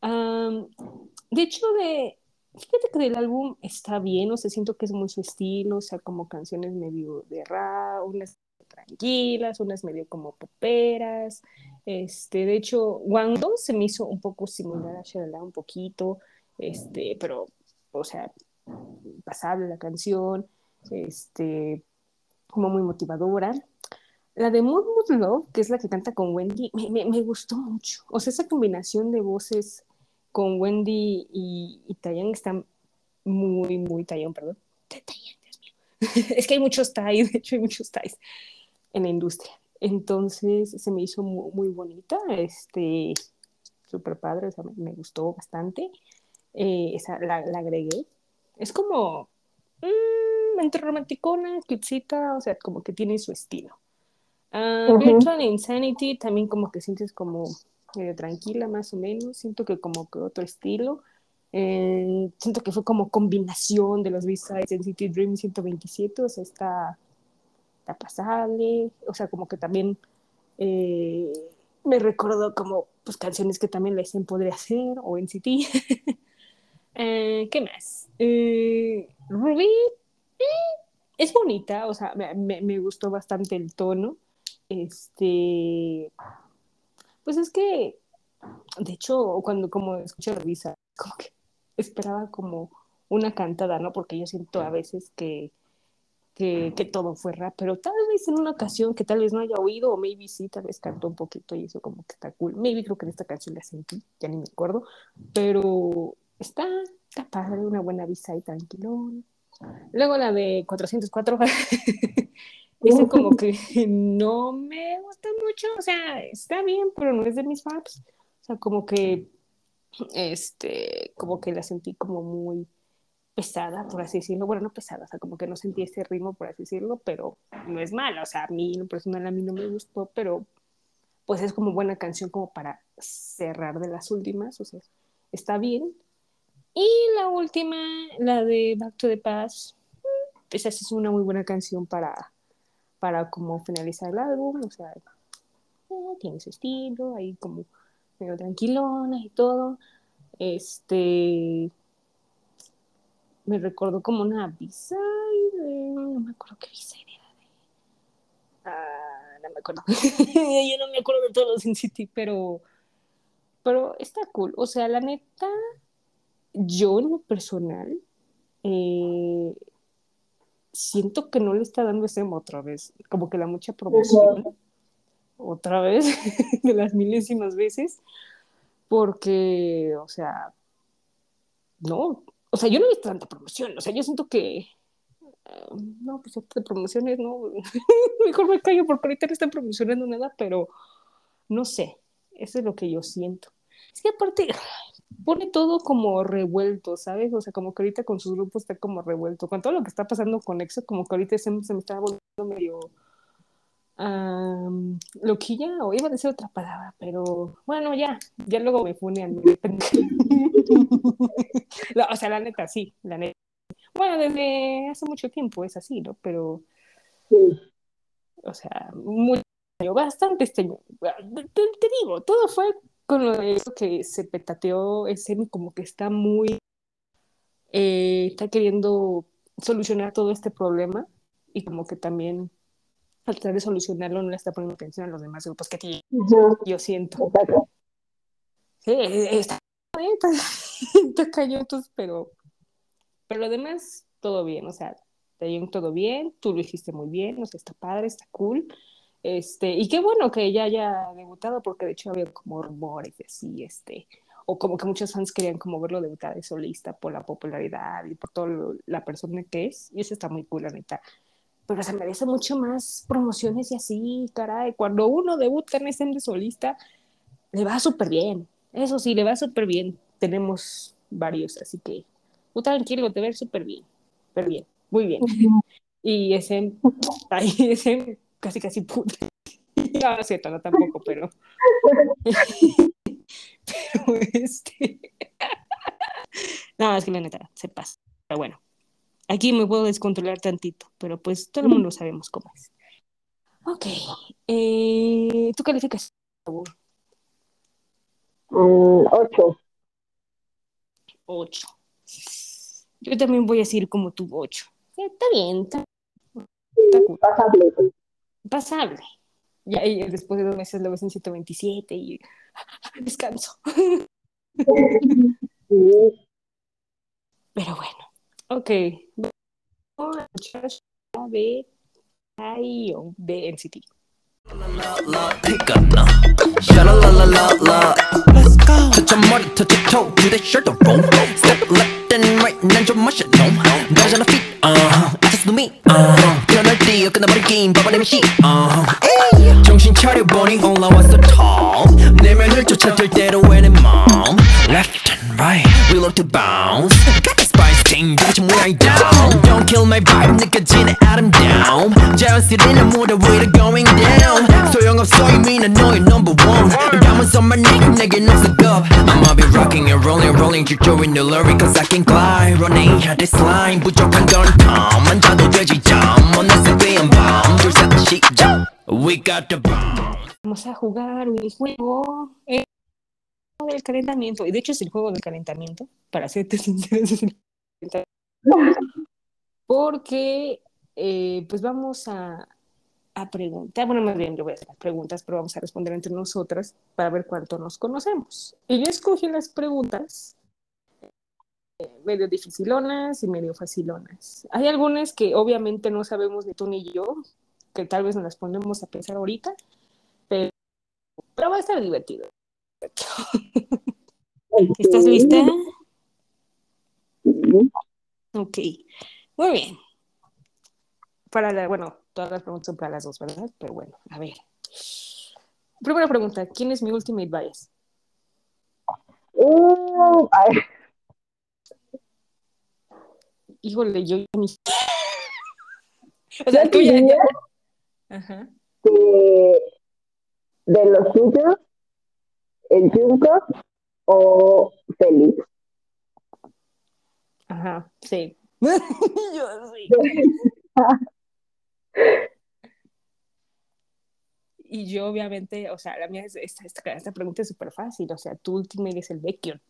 de hecho, de, fíjate que del álbum está bien, o sea, siento que es muy su estilo, o sea, como canciones medio de rap, unas tranquilas, unas medio como poperas. Este, de hecho, Wando se me hizo un poco similar a Shalala, un poquito, este, pero, o sea, pasable la canción, este, como muy motivadora. La de Mood Mood Love, que es la que canta con Wendy, me, me, gustó mucho. O sea, esa combinación de voces con Wendy y, y Tayan está muy, muy Tayan, perdón. Dios mío. es que hay muchos Tais, de hecho hay muchos Tais en la industria. Entonces se me hizo muy, muy bonita, este, súper padre, o sea, me, me, gustó bastante. Eh, esa la, la agregué es como mmm, entre romanticona, cutesita, o sea, como que tiene su estilo. Uh, Virtual Insanity también como que sientes como medio tranquila más o menos, siento que como que otro estilo. Eh, siento que fue como combinación de los B-Sides en City Dream 127, o sea, está, está pasable, o sea, como que también eh, me recordó como pues canciones que también la SN podría hacer, o en City. Eh, ¿Qué más? Eh, Ruby es bonita, o sea, me, me, gustó bastante el tono. Este, pues es que, de hecho, cuando como escuché Revisa, como que esperaba como una cantada, ¿no? Porque yo siento a veces que, que, que, todo fue rap, pero tal vez en una ocasión que tal vez no haya oído, o maybe sí, tal vez cantó un poquito y eso como que está cool. Maybe creo que en esta canción la sentí, ya ni me acuerdo, pero está, está padre, una buena visa y tranquilón. Luego la de 404, ese como que no me gusta mucho, o sea, está bien, pero no es de mis faps. O sea, como que, este, como que la sentí como muy pesada, por así decirlo. Bueno, no pesada, o sea, como que no sentí ese ritmo, por así decirlo, pero no es mala. O sea, a mí, en lo personal, a mí no me gustó, pero pues es como buena canción como para cerrar de las últimas, o sea, está bien. Y la última, la de Back to the Past, pues esa es una muy buena canción para, para como finalizar el álbum, o sea, eh, tiene su estilo, ahí como medio tranquilona y todo. Este, me recordó como una B-side, no me acuerdo qué B-side era de... Ah, no me acuerdo. Yo no me acuerdo de todos los Sin City, pero, pero está cool. O sea, la neta, yo en lo personal eh, siento que no le está dando ese otra vez, como que la mucha promoción otra vez, de las milésimas veces. porque, o sea, no, o sea, yo no he visto tanta promoción, o sea, yo siento que, ah, no, pues de promociones, no, mejor me callo porque ahorita no están promocionando nada, pero no sé, eso es lo que yo siento. Es que aparte pone todo como revuelto, ¿sabes? O sea, como que ahorita con sus grupos está como revuelto. Con todo lo que está pasando con EXO, como que ahorita se, se me está volviendo medio um, loquilla, o iba a decir otra palabra, pero bueno, ya, ya luego me funean. o sea, la neta, sí, la neta. Bueno, desde hace mucho tiempo es así, ¿no? Pero, o sea, muy, bastante este Te, te, digo, todo fue con lo de eso que se petateó, ese como que está muy, eh, está queriendo solucionar todo este problema y como que también al tratar de solucionarlo no le está poniendo atención a los demás grupos que yo siento. Sí, está, está cayó, pero, pero lo demás, todo bien, o sea, todo bien, tú lo hiciste muy bien, o sea, está padre, está cool. Este, y qué bueno que ella haya debutado, porque de hecho había como rumores de así, este, o como que muchos fans querían como verlo debutar de solista por la popularidad y por toda la persona que es, y eso está muy cool, la neta. Pero se merece mucho más promociones y así, caray. Cuando uno debuta en ese de solista, le va súper bien. Eso sí, le va súper bien. Tenemos varios, así que tú tranquilo, te ves súper bien. Súper bien, muy bien. Y ese, ahí ese casi casi puta. No, cierto, no tampoco, pero. pero este. no, es que la neta, se pasa. Pero bueno, aquí me puedo descontrolar tantito, pero pues todo el mundo sabemos cómo es. Ok. Eh, ¿Tú calificas? Mm, ocho. Ocho. Yo también voy a decir como tú, ocho. Está bien, está, está cool. Pasable pasable. Y ahí después de dos meses lo ves en 127 y descanso. Pero bueno, ok. NCT. Touch your muddy, touch your toe, do that shirt roll. Step left and right, 난좀 마셔 놈. 너잖아 feet, uh huh. I just do me, uh huh. 일어날 때 끝나버린 게임, 봐봐 내 MC, uh huh. 정신 차려 보니 올라왔어 tall. 내면을 쫓아들 때로 왜내 mom. Left and right, we love to bounce. Got the spice team, 도대체 뭐야 이 down. Don't kill my vibe, 느껴지는 아름다움. 자연스레는 무대 위로 going down. 소용없어 이미 난 너의 number one. 감은선만 내게 내겐 없어 겁. I'ma be rocking and rolling, rolling 질조인 no worry, cause I can glide. Running out this line, 부족한 건 calm. 앉아도 되지 jump. 어느새 비한 밤, 둘셋 시작. We got the bomb. Vamos a jugar un juego. Eh, del calentamiento, y de hecho es el juego del calentamiento, para serte sincero, es el porque eh, pues vamos a, a, preguntar, bueno, más bien yo voy a hacer las preguntas, pero vamos a responder entre nosotras para ver cuánto nos conocemos. Y yo escogí las preguntas eh, medio dificilonas y medio facilonas. Hay algunas que obviamente no sabemos ni tú ni yo, que tal vez nos las ponemos a pensar ahorita, pero, pero va a estar divertido. ¿Estás lista? Ok, muy bien. Para la, bueno, todas las preguntas son para las dos, ¿verdad? Pero bueno, a ver. Primera pregunta, ¿quién es mi ultimate bias? Uh, Híjole, yo ni... O sea, tú ya, ya... Ajá. De, de los suyos, el Junko o Félix. Ajá, sí. Yo sí. y yo obviamente, o sea, la mía es, esta, esta, esta pregunta es súper fácil, o sea, tu último es el Vecchion.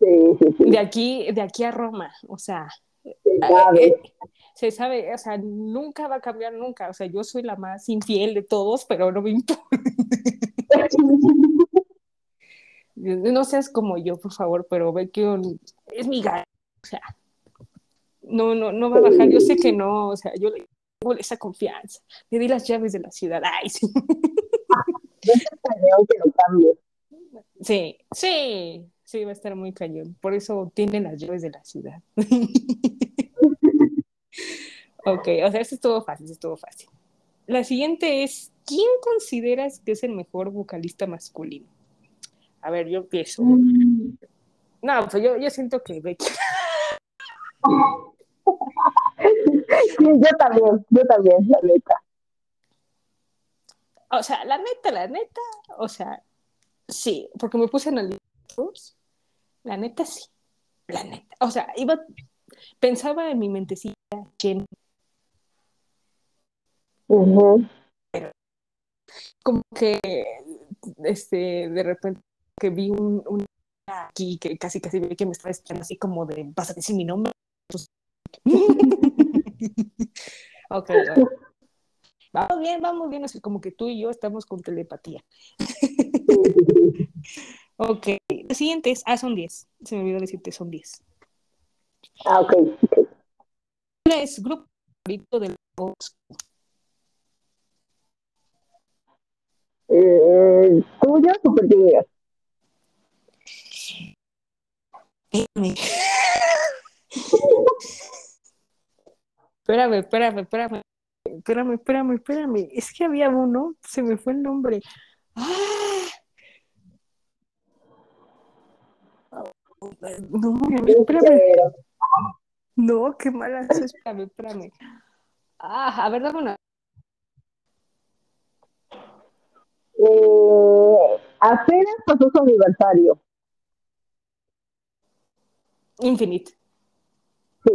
Sí, sí, sí. De aquí, de aquí a Roma, o sea, se sabe. eh, se sabe, o sea, nunca va a cambiar nunca, o sea, yo soy la más infiel de todos, pero no me importa. no seas como yo, por favor, pero Vecchion es mi gallo, o sea, no, no, no va a bajar, yo sé que no, o sea, yo le esa confianza, le di las llaves de la ciudad, ay, sí. Sí, sí, sí, va a estar muy cañón. Por eso tiene las llaves de la ciudad. ok, o sea, eso estuvo fácil, eso estuvo fácil. La siguiente es, ¿quién consideras que es el mejor vocalista masculino? A ver, yo empiezo. Mm. No, pues yo, yo siento que Becky. Yo también, yo también, la neta. O sea, la neta, la neta, o sea, sí, porque me puse en el La neta, sí. La neta. O sea, iba, pensaba en mi mentecita, Jen, Ujú. como que, este, de repente que vi un, un aquí que casi casi vi que me estaba espiando así como de, vas a decir mi nombre. Pues, ok, bueno. vamos bien, vamos bien, así como que tú y yo estamos con telepatía. ok, la siguiente es, ah, son 10, se me olvidó decirte, son 10. Ah, ok. ¿Cuál es grupo favorito del box? Eh, ¿Tuyo o Junior? Espérame. Espérame, espérame, espérame. Espérame, espérame. Es que había uno, se me fue el nombre. ¡Ah! No, espérame. No, qué mala es. Espérame, espérame. Ah, a ver, dame una. eh, apenas pasó su aniversario. Infinite. Sí.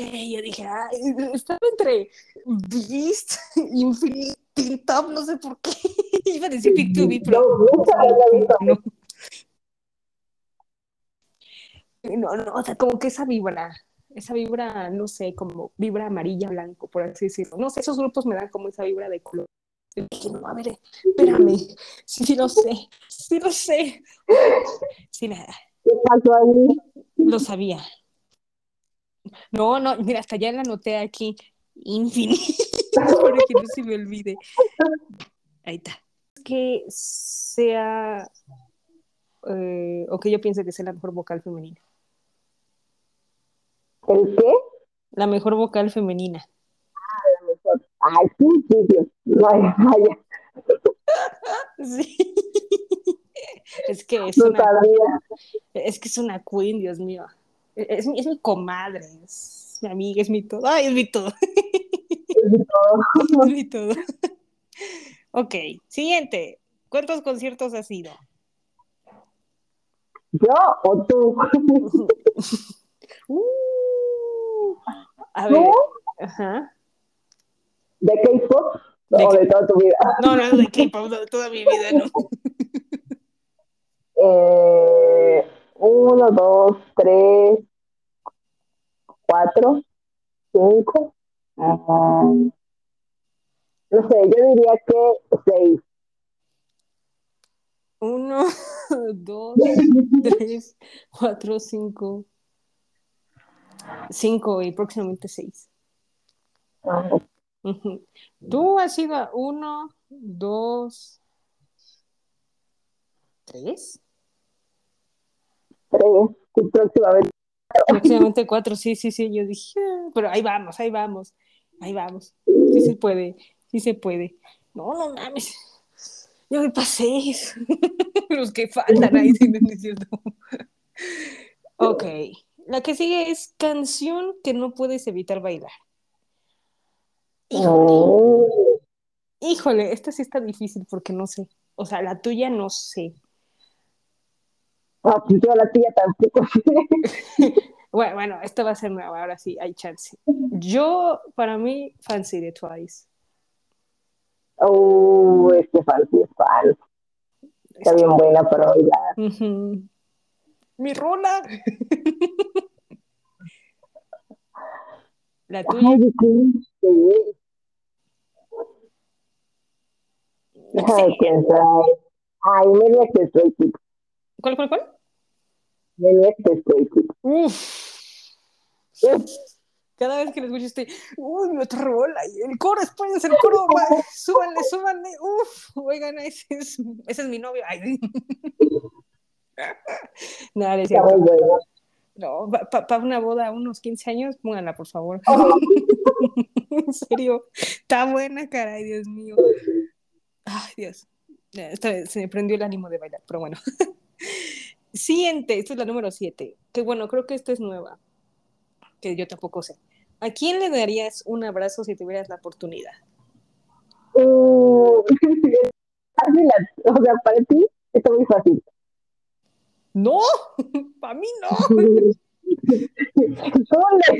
Eh, yo dije, ay, estaba entre Beast, Infinite, Teen Top, no sé por qué. Iba a decir Big to Be, pero no. No, no, o sea, como que esa vibra, esa vibra, no sé, como vibra amarilla, blanco, por así decirlo. No sé, esos grupos me dan como esa vibra de color. Y dije, no, a ver, espérame, sí, sí lo sé, sí lo sé. Sí, nada, ¿Qué pasó ahí? lo sabía. No, no, mira, hasta ya la anoté aquí. Infinite, para que no se me olvide. Ahí está. Que sea, eh, o que yo piense que sea la mejor vocal femenina. ¿El qué? La mejor vocal femenina. Ay, sí, sí, sí. Vaya, vaya. Sí. Es que es No una, sabía. es que es una queen, Dios mío. Es, mi- es mi comadre, es mi amiga, es mi todo. Ay, es mi todo. Es mi todo. Ok, siguiente. ¿Cuántos conciertos has ido? ¿Yo o tú? Uh, a ver, ¿Tú? ajá. ¿De K-pop? ¿De ¿O de toda tu vida? No, no, de K-pop, no, toda mi vida, no. Eh, uno, dos, tres, cuatro, cinco. ah, no sé, yo diría que seis. Uno, dos, tres, cuatro, cinco. Cinco y próximamente seis. Ah. Tú has ido a uno, dos, tres, Tres. Y próximamente. próximamente cuatro, sí, sí, sí, yo dije, "Ah", pero ahí vamos, ahí vamos, ahí vamos, sí se puede, sí se puede. No, no mames, yo para seis, los que faltan ahí, sí, no es cierto. Ok, la que sigue es canción que no puedes evitar bailar. Híjole, No. híjole, esta sí está difícil porque no sé, o sea, la tuya no sé. Ah, pues yo la tuya tampoco sé. Bueno, bueno, esta va a ser nueva, ahora sí, hay chance. Yo, para mí, Fancy de Twice. Oh, este fan, sí es fan. Está bien buena para bailar. Ujú. Mi rola. La tuya. Ay, ¿de qué? Sí. Déjame pensar. Ay, Media que Kids. ¿Cuál, cuál, cuál? Uf. Uf, Cada vez que lo escucho estoy, uy, me rola, y el coro, espérense, el coro, va, súbanle, súbanle, uf, oigan, ese es, ese es mi novio. Ay, Nada, decía, no, para pa una boda a unos 15 años, pónganla, por favor. Oh. en serio, está buena, caray, Dios mío. Ay, Dios. Esta vez se me prendió el ánimo de bailar, pero bueno. Siguiente, esta es la número 7. Que bueno, creo que esta es nueva. Que yo tampoco sé. ¿A quién le darías un abrazo si tuvieras la oportunidad? Uh, o sea, para ti está muy fácil. No, para mí no. ¿Tú le,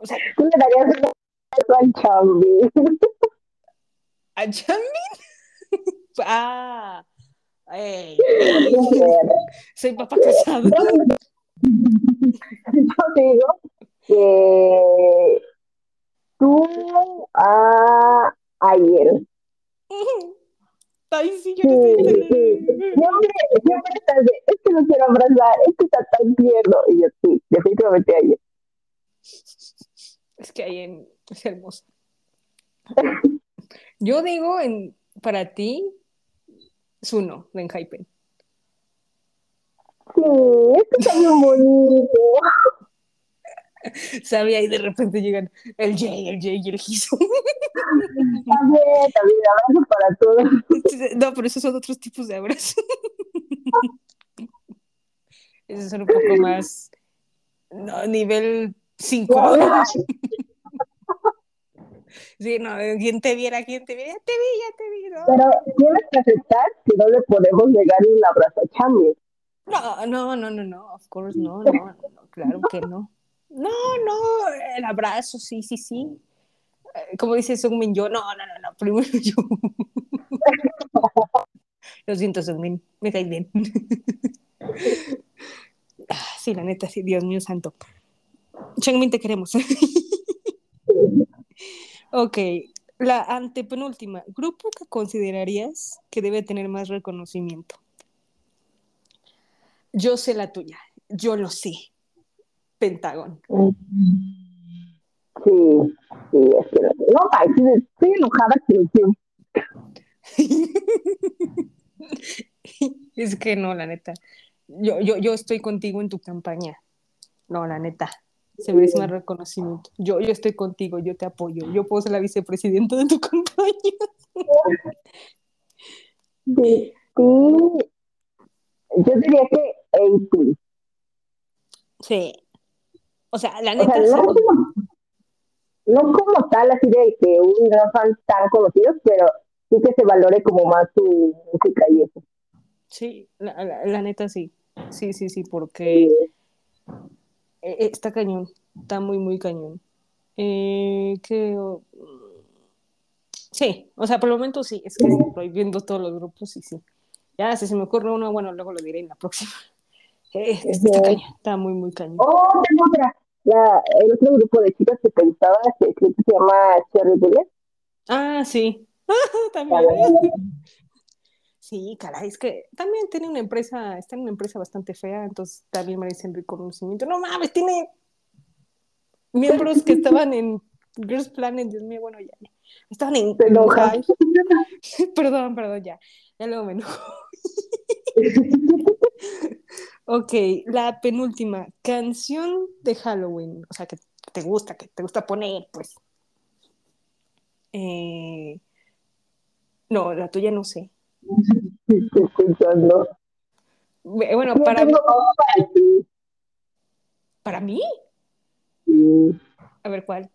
O sea, tú le darías un beso al Chambi? ¿a Jamin? ah, soy papá casado. Yo digo que tú a ayer. Ay, sí, yo Sí, no estoy sí. Siempre, siempre estás de, es que no quiero abrazar, es que está tan tierno. Y yo sí, definitivamente ayer. Es que ahí en, es hermoso. Yo digo en, para ti, Zuno, de Enhypen. Sí, es que está bien bonito. Sabía y de repente llegan el Jay, el Jay y el Gizu. También, también, abrazo para todos. No, pero esos son otros tipos de abrazos. Esos son un poco más. No, nivel 5. Sí, no, quien te viera, quien te viera, ya te vi, ya te vi, ¿no? Pero tienes que aceptar que no le podemos negar un abrazo a Chambi. No, no, no, no, no, of course, no, no, no, claro que no. No, no, el abrazo, sí, sí, sí. Eh, Como dice Sungmin, yo, no, no, no, no, primero yo. Lo siento, Sungmin, me caes bien. Ah, Sí, la neta, sí, Dios mío santo. Changmin, te queremos. ok, la antepenúltima. ¿Grupo que considerarías que debe tener más reconocimiento? Yo sé la tuya, yo lo sé. Pentágono. Sí, sí, es que no, sí, estoy enojada que que- es que no, la neta. Yo, yo, yo estoy contigo en tu campaña. No, la neta. Se merece más reconocimiento. Yo, yo estoy contigo, yo te apoyo. Yo puedo ser la vicepresidenta de tu campaña. Sí, sí. Yo diría que AP. Sí. O sea, la O neta, sea, no como, no como tal, así de que uy, no son tan conocidos, pero sí que se valore como más su música y eso. Sí, la, la- la neta sí. Sí, sí, sí, porque está cañón. Está muy, muy cañón. Eh, que, oh, sí, o sea, por el momento sí. Es que estoy viendo todos los grupos y sí. Ya, si se me ocurre uno, bueno, luego lo diré en la próxima. Eh, está cañón, está muy, muy cañón. Oh, tengo otra. La, el otro grupo de chicas que pensaba que creo que se llama Cherry Bullet. Ah, sí. También. Sí, caray, es que también tiene una empresa, está en una empresa bastante fea, entonces también merecen reconocimiento. No mames, tiene miembros que estaban en Girls Planet, Dios mío, bueno, ya. Estaban en. High. Perdón, perdón, ya. Ya luego me enojo. Ok, la penúltima, canción de Halloween, o sea, que te gusta, que te gusta poner, pues. Eh, No, la tuya no sé. Estoy escuchando. Bueno, para, dos para ti. para mí, Sí. a ver cuál.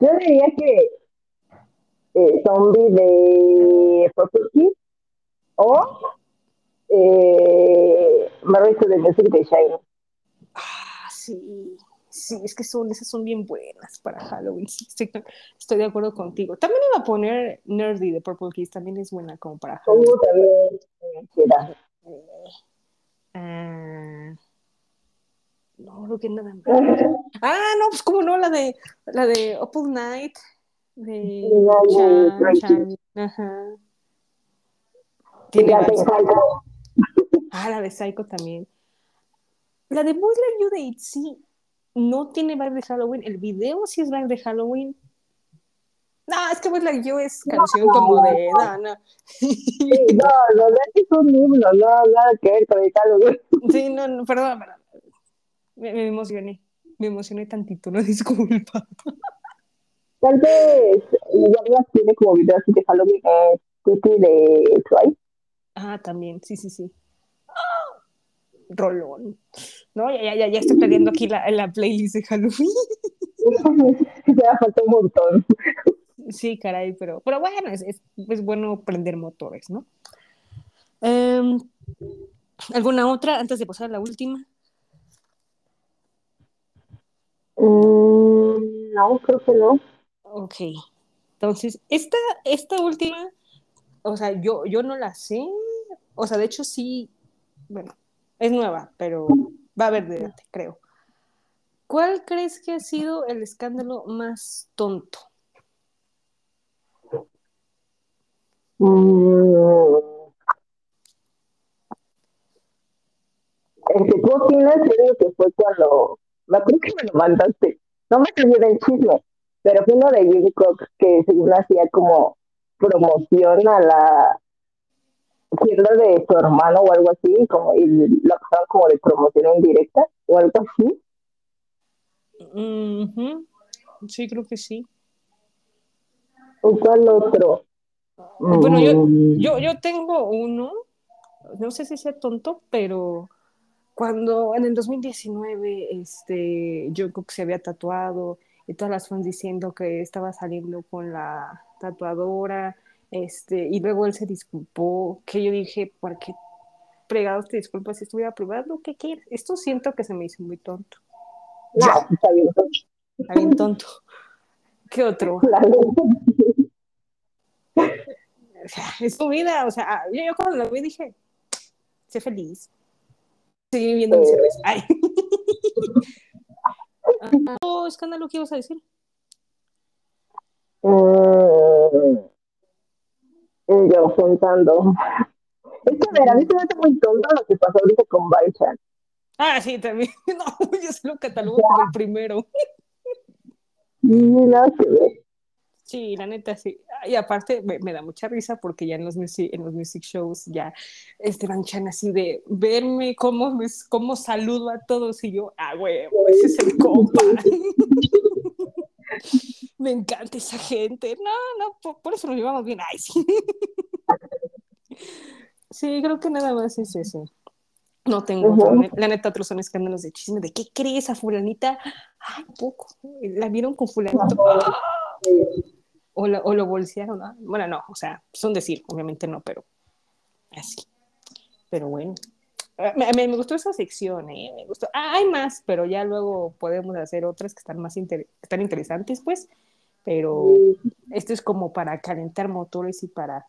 Yo diría que eh, Zombie de Purple Kiss o eh, Married to the Music de Shine. Ah, sí, sí, es que son, esas son bien buenas para Halloween. Sí, estoy, estoy de acuerdo contigo. También iba a poner Nerdy de Purple Kiss, también es buena como para Halloween. Como también eh. Ah, no, creo que nada más. Ah, no, pues cómo no, la de la de Opal Night de La de Cha- Tracy. Charlie. Ajá. Tiene varias. encargo. Ah, la de Psycho también. La de Like You de ITZY no tiene vibe de Halloween. El video sí es vibe de Halloween. No, es que Boys Like You es canción como de. No, no. Sí, no, no, no es un himno, no, nada que ver con el Halloween. Sí, no, no, perdón, perdón. Me, me emocioné. Me emocioné tantito, no disculpa. Tal vez ya tiene como video así de Halloween, eh, Cookie de Twice. Ah, también, sí, sí, sí. Rolón. No, ya, ya, ya, ya estoy perdiendo aquí la, la playlist de Halloween. ya falta un montón. Sí, caray, pero, pero bueno, es, es, es bueno prender motores, ¿no? Em, ¿Alguna otra antes de pasar a la última? Mm, no, creo que no. Ok. Entonces, esta, esta última, o sea, yo, yo no la sé. O sea, de hecho sí, bueno, es nueva, pero va a haber debate, creo. ¿Cuál crees que ha sido el escándalo más tonto? Mm. El que tú opinas, creo que fue cuando, me acuerdo que me lo mandaste, no me sabía del chisme, pero fue uno de Jimmy Cox que según hacía como promoción a la tienda de su hermano o algo así, como, y la pasaban como de promoción en directa o algo así. Sí, creo que sí. ¿O cuál otro? Bueno, yo, Mm, yo, yo tengo uno, no sé si sea tonto, pero cuando en el 2019 este, Jungkook se había tatuado y todas las fans diciendo que estaba saliendo con la tatuadora, este, y luego él se disculpó, que yo dije, ¿por qué fregados te disculpas si estuviera probando? ¿Qué quieres? Esto siento que se me hizo muy tonto. nah, está bien. Está bien tonto. ¿Qué otro? O sea, es tu vida, o sea, yo, yo cuando lo vi dije, sé feliz. Seguí viendo mi cerveza. Ay. Ah, oh, escándalo, ¿qué ibas a decir? Mm, yo pensando. Es que, a ver, a mí se me hace muy tonto lo que pasó ahorita con Baichan. Ah, sí, también. No, yo se lo catalogo como el primero. Ni nada que ver. Sí, la neta, sí. Y aparte me, me da mucha risa porque ya en los music, en los music shows ya este Banchan así de verme cómo, cómo saludo a todos y yo, ah, huevo, ese es el compa. me encanta esa gente. No, no, por, por eso nos llevamos bien. Ay, sí. sí, creo que nada más es ese. No tengo otro. La neta, otros son escándalos de chisme. ¿De qué crees a fulanita? Ay, poco. La vieron con fulanito. ¡Ah! O, la- o lo bolsearon. ¿ah? Bueno, no, o sea, son decir, obviamente no, pero así. Pero bueno. Eh, Me, me- me gustó esa sección, ¿eh? Me gustó. Ah, hay más, pero ya luego podemos hacer otras que están más inter- están interesantes, pues. Pero esto es como para calentar motores y para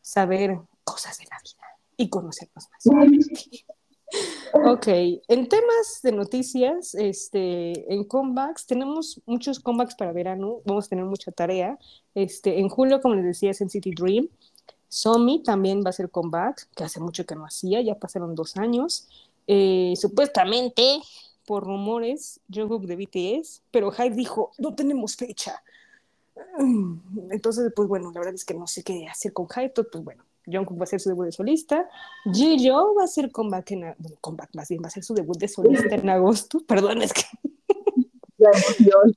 saber cosas de la vida y conocernos más. Ok, en temas de noticias, este, en comebacks, tenemos muchos comebacks para verano, vamos a tener mucha tarea. Este, en julio, como les decía, es en City Dream. Somi también va a ser comeback, que hace mucho que no hacía, ya pasaron dos años. Eh, supuestamente, por rumores, Jungkook de BTS, pero Hype dijo, no tenemos fecha. Mm, Entonces, pues bueno, la verdad es que no sé qué hacer con Hype, pues bueno, Jungkook va a hacer su debut de solista, Jihyo va a hacer comeback en, bueno, comeback más bien, va a hacer su debut de solista en agosto, perdón, es que La emoción.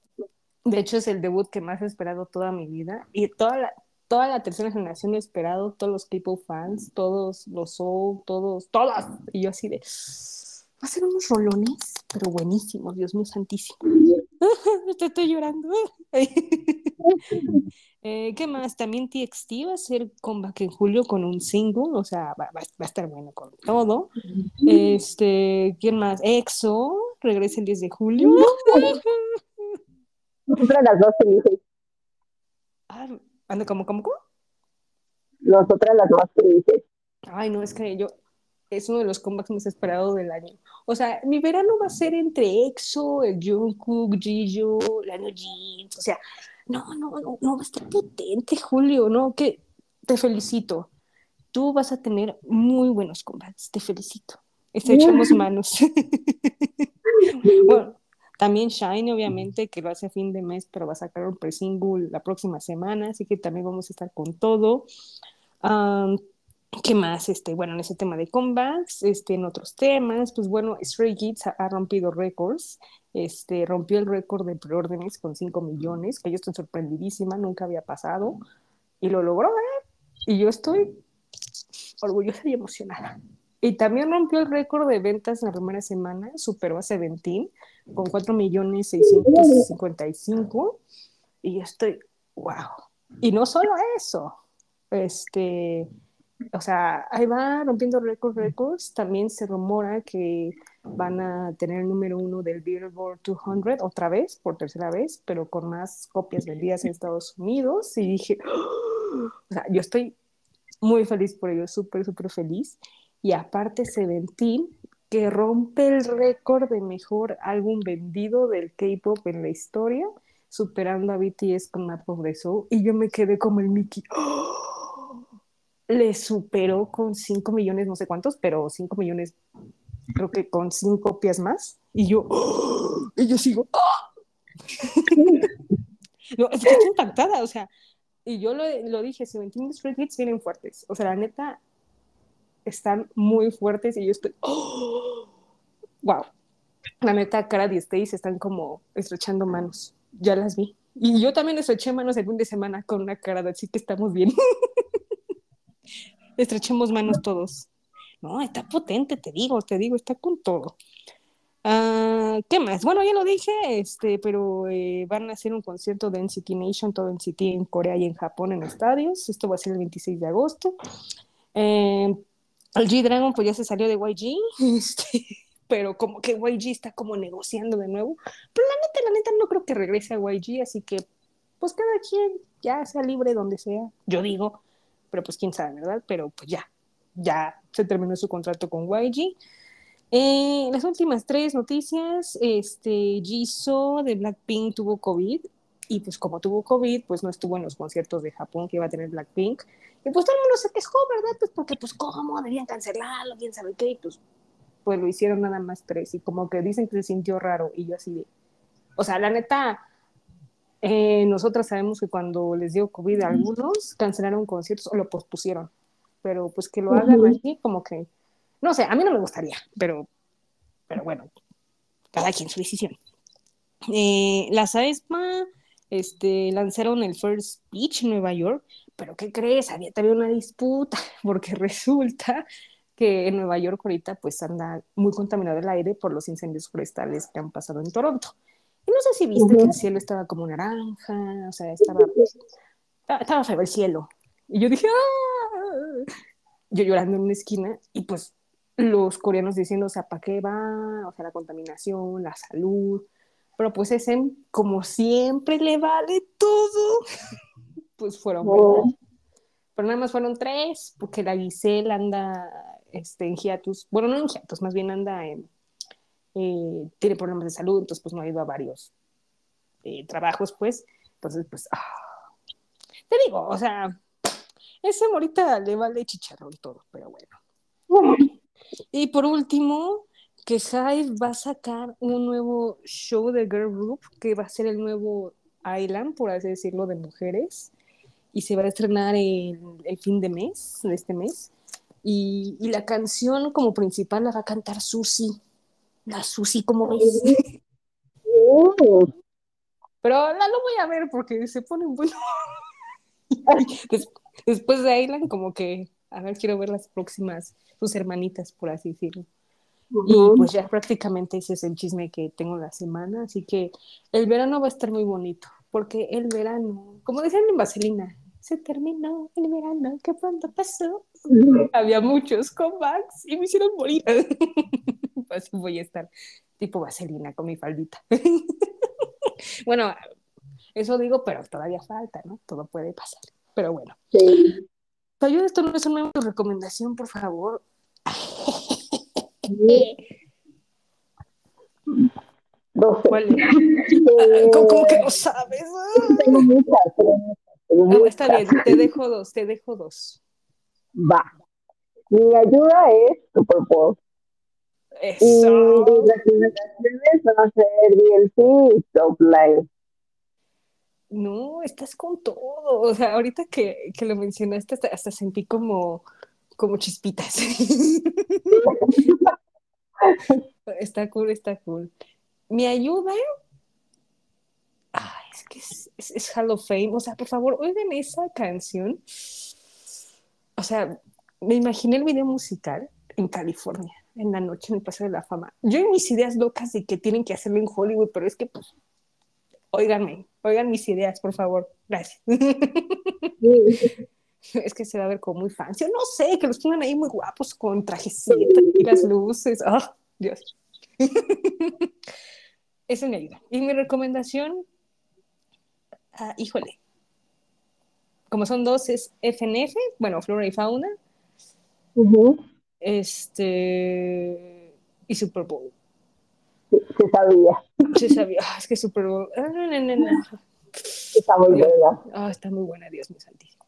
de hecho es el debut que más he esperado toda mi vida y toda la, toda la tercera generación esperado, todos los K-pop fans, todos los Soul, todos, todas, y yo así de, va a ser unos rolones, pero buenísimos, Dios mío santísimo. Te estoy llorando. Eh, ¿Qué más? También TXT va a hacer comeback en julio con un single, o sea, va, va- va a estar bueno con todo. Este, ¿quién más? EXO regresa el 10 de julio. Nosotras las más felices. Ah, anda, ¿cómo, cómo, cómo? Nosotras las más felices. Ay, no, es que yo, es uno de los comebacks más esperados del año. O sea, mi verano va a ser entre EXO, el Jungkook, Jihyo, Lano Jeans, o sea, no, no, no, no, va a estar potente, Julio, ¿no? Que te felicito. Tú vas a tener muy buenos comebacks, te felicito. Estrechemos manos. bueno, también Shine, obviamente, que lo hace a fin de mes, pero va a sacar un pre-single la próxima semana, así que también vamos a estar con todo. Um, ¿Qué más? Este, bueno, en ese tema de comebacks, este, en otros temas, pues bueno, Stray Kids ha, ha rompido récords, este, rompió el récord de preórdenes con 5 millones, que yo estoy sorprendidísima, nunca había pasado, y lo logró, ¿eh? Y yo estoy orgullosa y emocionada. Y también rompió el récord de ventas en la primera semana, superó a Seventeen con 4 millones 655, y yo estoy, wow. Y no solo eso, este, o sea, ahí va rompiendo récords, récords. También se rumora que van a tener el número uno del Billboard 200 otra vez, por tercera vez, pero con más copias vendidas en Estados Unidos. Y dije, ¡Oh! o sea, yo estoy muy feliz por ello, súper, súper feliz. Y aparte, Seventeen, que rompe el récord de mejor álbum vendido del K-pop en la historia, superando a BTS con Map of the Soul. Y yo me quedé como el Mickey. ¡Oh! le superó con 5 millones, no sé cuántos, pero 5 millones, creo que con 5 pies más. Y yo, ¡oh! y yo sigo, ¡oh! no, es que estoy impactada, o sea, y yo lo, lo dije, entiendes, Stray Kids vienen fuertes, o sea, la neta, están muy fuertes y yo estoy, ¡oh! wow, la neta, Cara y Stace están como estrechando manos, ya las vi. Y yo también estreché manos el fin de semana con una cara, así que estamos bien. estrechemos manos todos. No, está potente, te digo, te digo, está con todo. Uh, ¿Qué más? Bueno, ya lo dije, este, pero eh, van a hacer un concierto de NCT Nation, todo NCT en Corea y en Japón en estadios. Esto va a ser el 26 de agosto. Eh, el G-Dragon pues ya se salió de YG, este, pero como que YG está como negociando de nuevo. Pero la neta, la neta no creo que regrese a YG, así que pues cada quien ya sea libre donde sea. Yo digo, pero pues quién sabe, ¿verdad? Pero pues ya, ya se terminó su contrato con YG. Eh, las últimas tres noticias, este, Jisoo de Blackpink tuvo COVID y pues como tuvo COVID, pues no estuvo en los conciertos de Japón que iba a tener Blackpink. Y pues todo el mundo se quejó, ¿verdad? Pues porque pues cómo, debían cancelarlo, quién sabe qué, y pues, pues lo hicieron nada más tres y como que dicen que se sintió raro y yo así de... O sea, la neta, eh, nosotras sabemos que cuando les dio COVID a algunos, cancelaron conciertos o lo pospusieron. Pero pues que lo hagan aquí, como que, no sé, a mí no me gustaría, pero, pero bueno, cada quien su decisión. Eh, las AESMA este, lanzaron el First Speech en Nueva York, pero ¿qué crees? Había también una disputa, porque resulta que en Nueva York ahorita pues anda muy contaminado el aire por los incendios forestales que han pasado en Toronto. Y no sé si viste que el cielo estaba como naranja, o sea, estaba, estaba feo el cielo. Y yo dije, ¡ah! Yo llorando en una esquina y pues los coreanos diciendo, o sea, ¿para qué va? O sea, la contaminación, la salud. Pero pues ese, como siempre le vale todo, pues fueron Oh. Pero nada más fueron tres, porque la Giselle anda este, en hiatus. Bueno, no en hiatus, más bien anda en, eh, tiene problemas de salud, entonces pues no ha ido a varios eh, trabajos, pues. Entonces, pues, ah, te digo, o sea, ese morita le vale chicharrón todo, pero bueno. Y por último, que Hive va a sacar un nuevo show de girl group que va a ser el nuevo Island, por así decirlo, de mujeres. Y se va a estrenar el, el fin de mes, de este mes. Y, y, la canción como principal la va a cantar Susi. La Susi, como ves. Oh. Pero la lo voy a ver porque se pone. Des, después de Island, como que, a ver, quiero ver las próximas, sus hermanitas, por así decirlo. Uh -huh. Y pues ya prácticamente ese es el chisme que tengo la semana, así que el verano va a estar muy bonito, porque el verano, como decían en Vaselina, se terminó el verano, que pronto pasó. Había muchos comebacks y me hicieron morir. Así voy a estar tipo Vaselina con mi faldita. bueno, eso digo, pero todavía falta, ¿no? Todo puede pasar. Pero bueno. Sí. Ayuda, esto no es una recomendación, por favor. No sé. ¿Cuál? Eh, ¿Cómo, ¿Cómo, que no sabes? Tengo muchas, no, muchas. está bien, te dejo dos, te dejo dos. Va. Mi ayuda es Super Bowl. Y Eso. mis recomendaciones van a ser DLC y Top Line. No, estás con todo. O sea, ahorita que, que lo mencionaste, hasta, hasta sentí como, como chispitas. Está cool, está cool. ¿Me ayuda? Ay, es que es, es, es Hall of Fame. O sea, por favor, oigan esa canción. O sea, me imaginé el video musical en California, en la noche en el Paseo de la Fama. Yo y mis ideas locas de que tienen que hacerlo en Hollywood, pero es que, pues, óiganme, oigan mis ideas, por favor. Gracias. Es que se va a ver como muy fancy. No sé, que los pongan ahí muy guapos con trajecitos y las luces. ¡Oh, Dios! Eso me ayuda. Y mi recomendación, ah, híjole, como son dos, es FNF, bueno, Flora y Fauna, este, y Super Bowl. Se sabía. Sí sabía, ah, es que Super Bowl, ah, no, no, no, no. Está muy Dios. buena. Ah, está muy buena, Dios mío santísimo.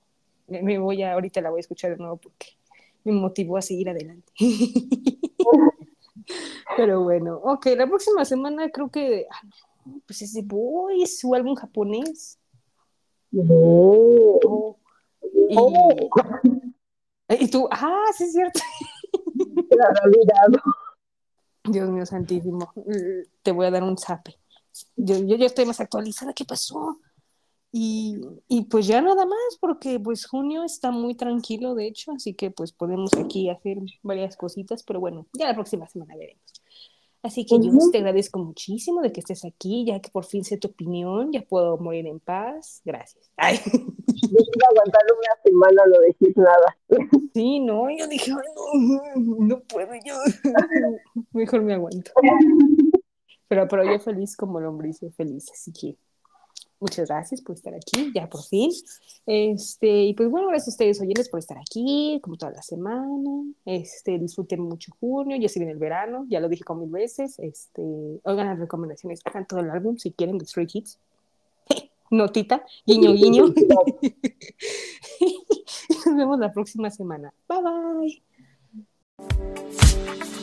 Me, me voy a, ahorita la voy a escuchar de nuevo porque me motivó a seguir adelante. Pero bueno, ok, la próxima semana creo que, ah, no, pues es de Boys, su álbum japonés. Ujú. Oh, y, Oh, y tú, ah, sí es cierto. la realidad. Dios mío santísimo, te voy a dar un zape. Yo, yo ya estoy más actualizada, ¿qué pasó? Y, y pues ya nada más, porque pues junio está muy tranquilo, de hecho, así que pues podemos aquí hacer varias cositas, pero bueno, ya la próxima semana veremos. Así que yo Ujú. te agradezco muchísimo de que estés aquí, ya que por fin sé tu opinión, ya puedo morir en paz. Gracias. Ay, Yo estuve aguantando una semana no decir nada. sí, no, yo dije, "Ay, no, no puedo yo. Mejor me aguanto. Pero, pero yo feliz como lombriz, yo feliz, así que muchas gracias por estar aquí, ya por fin. Este, y pues bueno, gracias a ustedes oyentes por estar aquí, como toda la semana. Este, disfruten mucho junio, ya se viene el verano, ya lo dije como mil veces. Este, oigan las recomendaciones, hagan todo el álbum si quieren de Stray Kids. Notita, guiño, guiño. Nos vemos la próxima semana. Bye bye.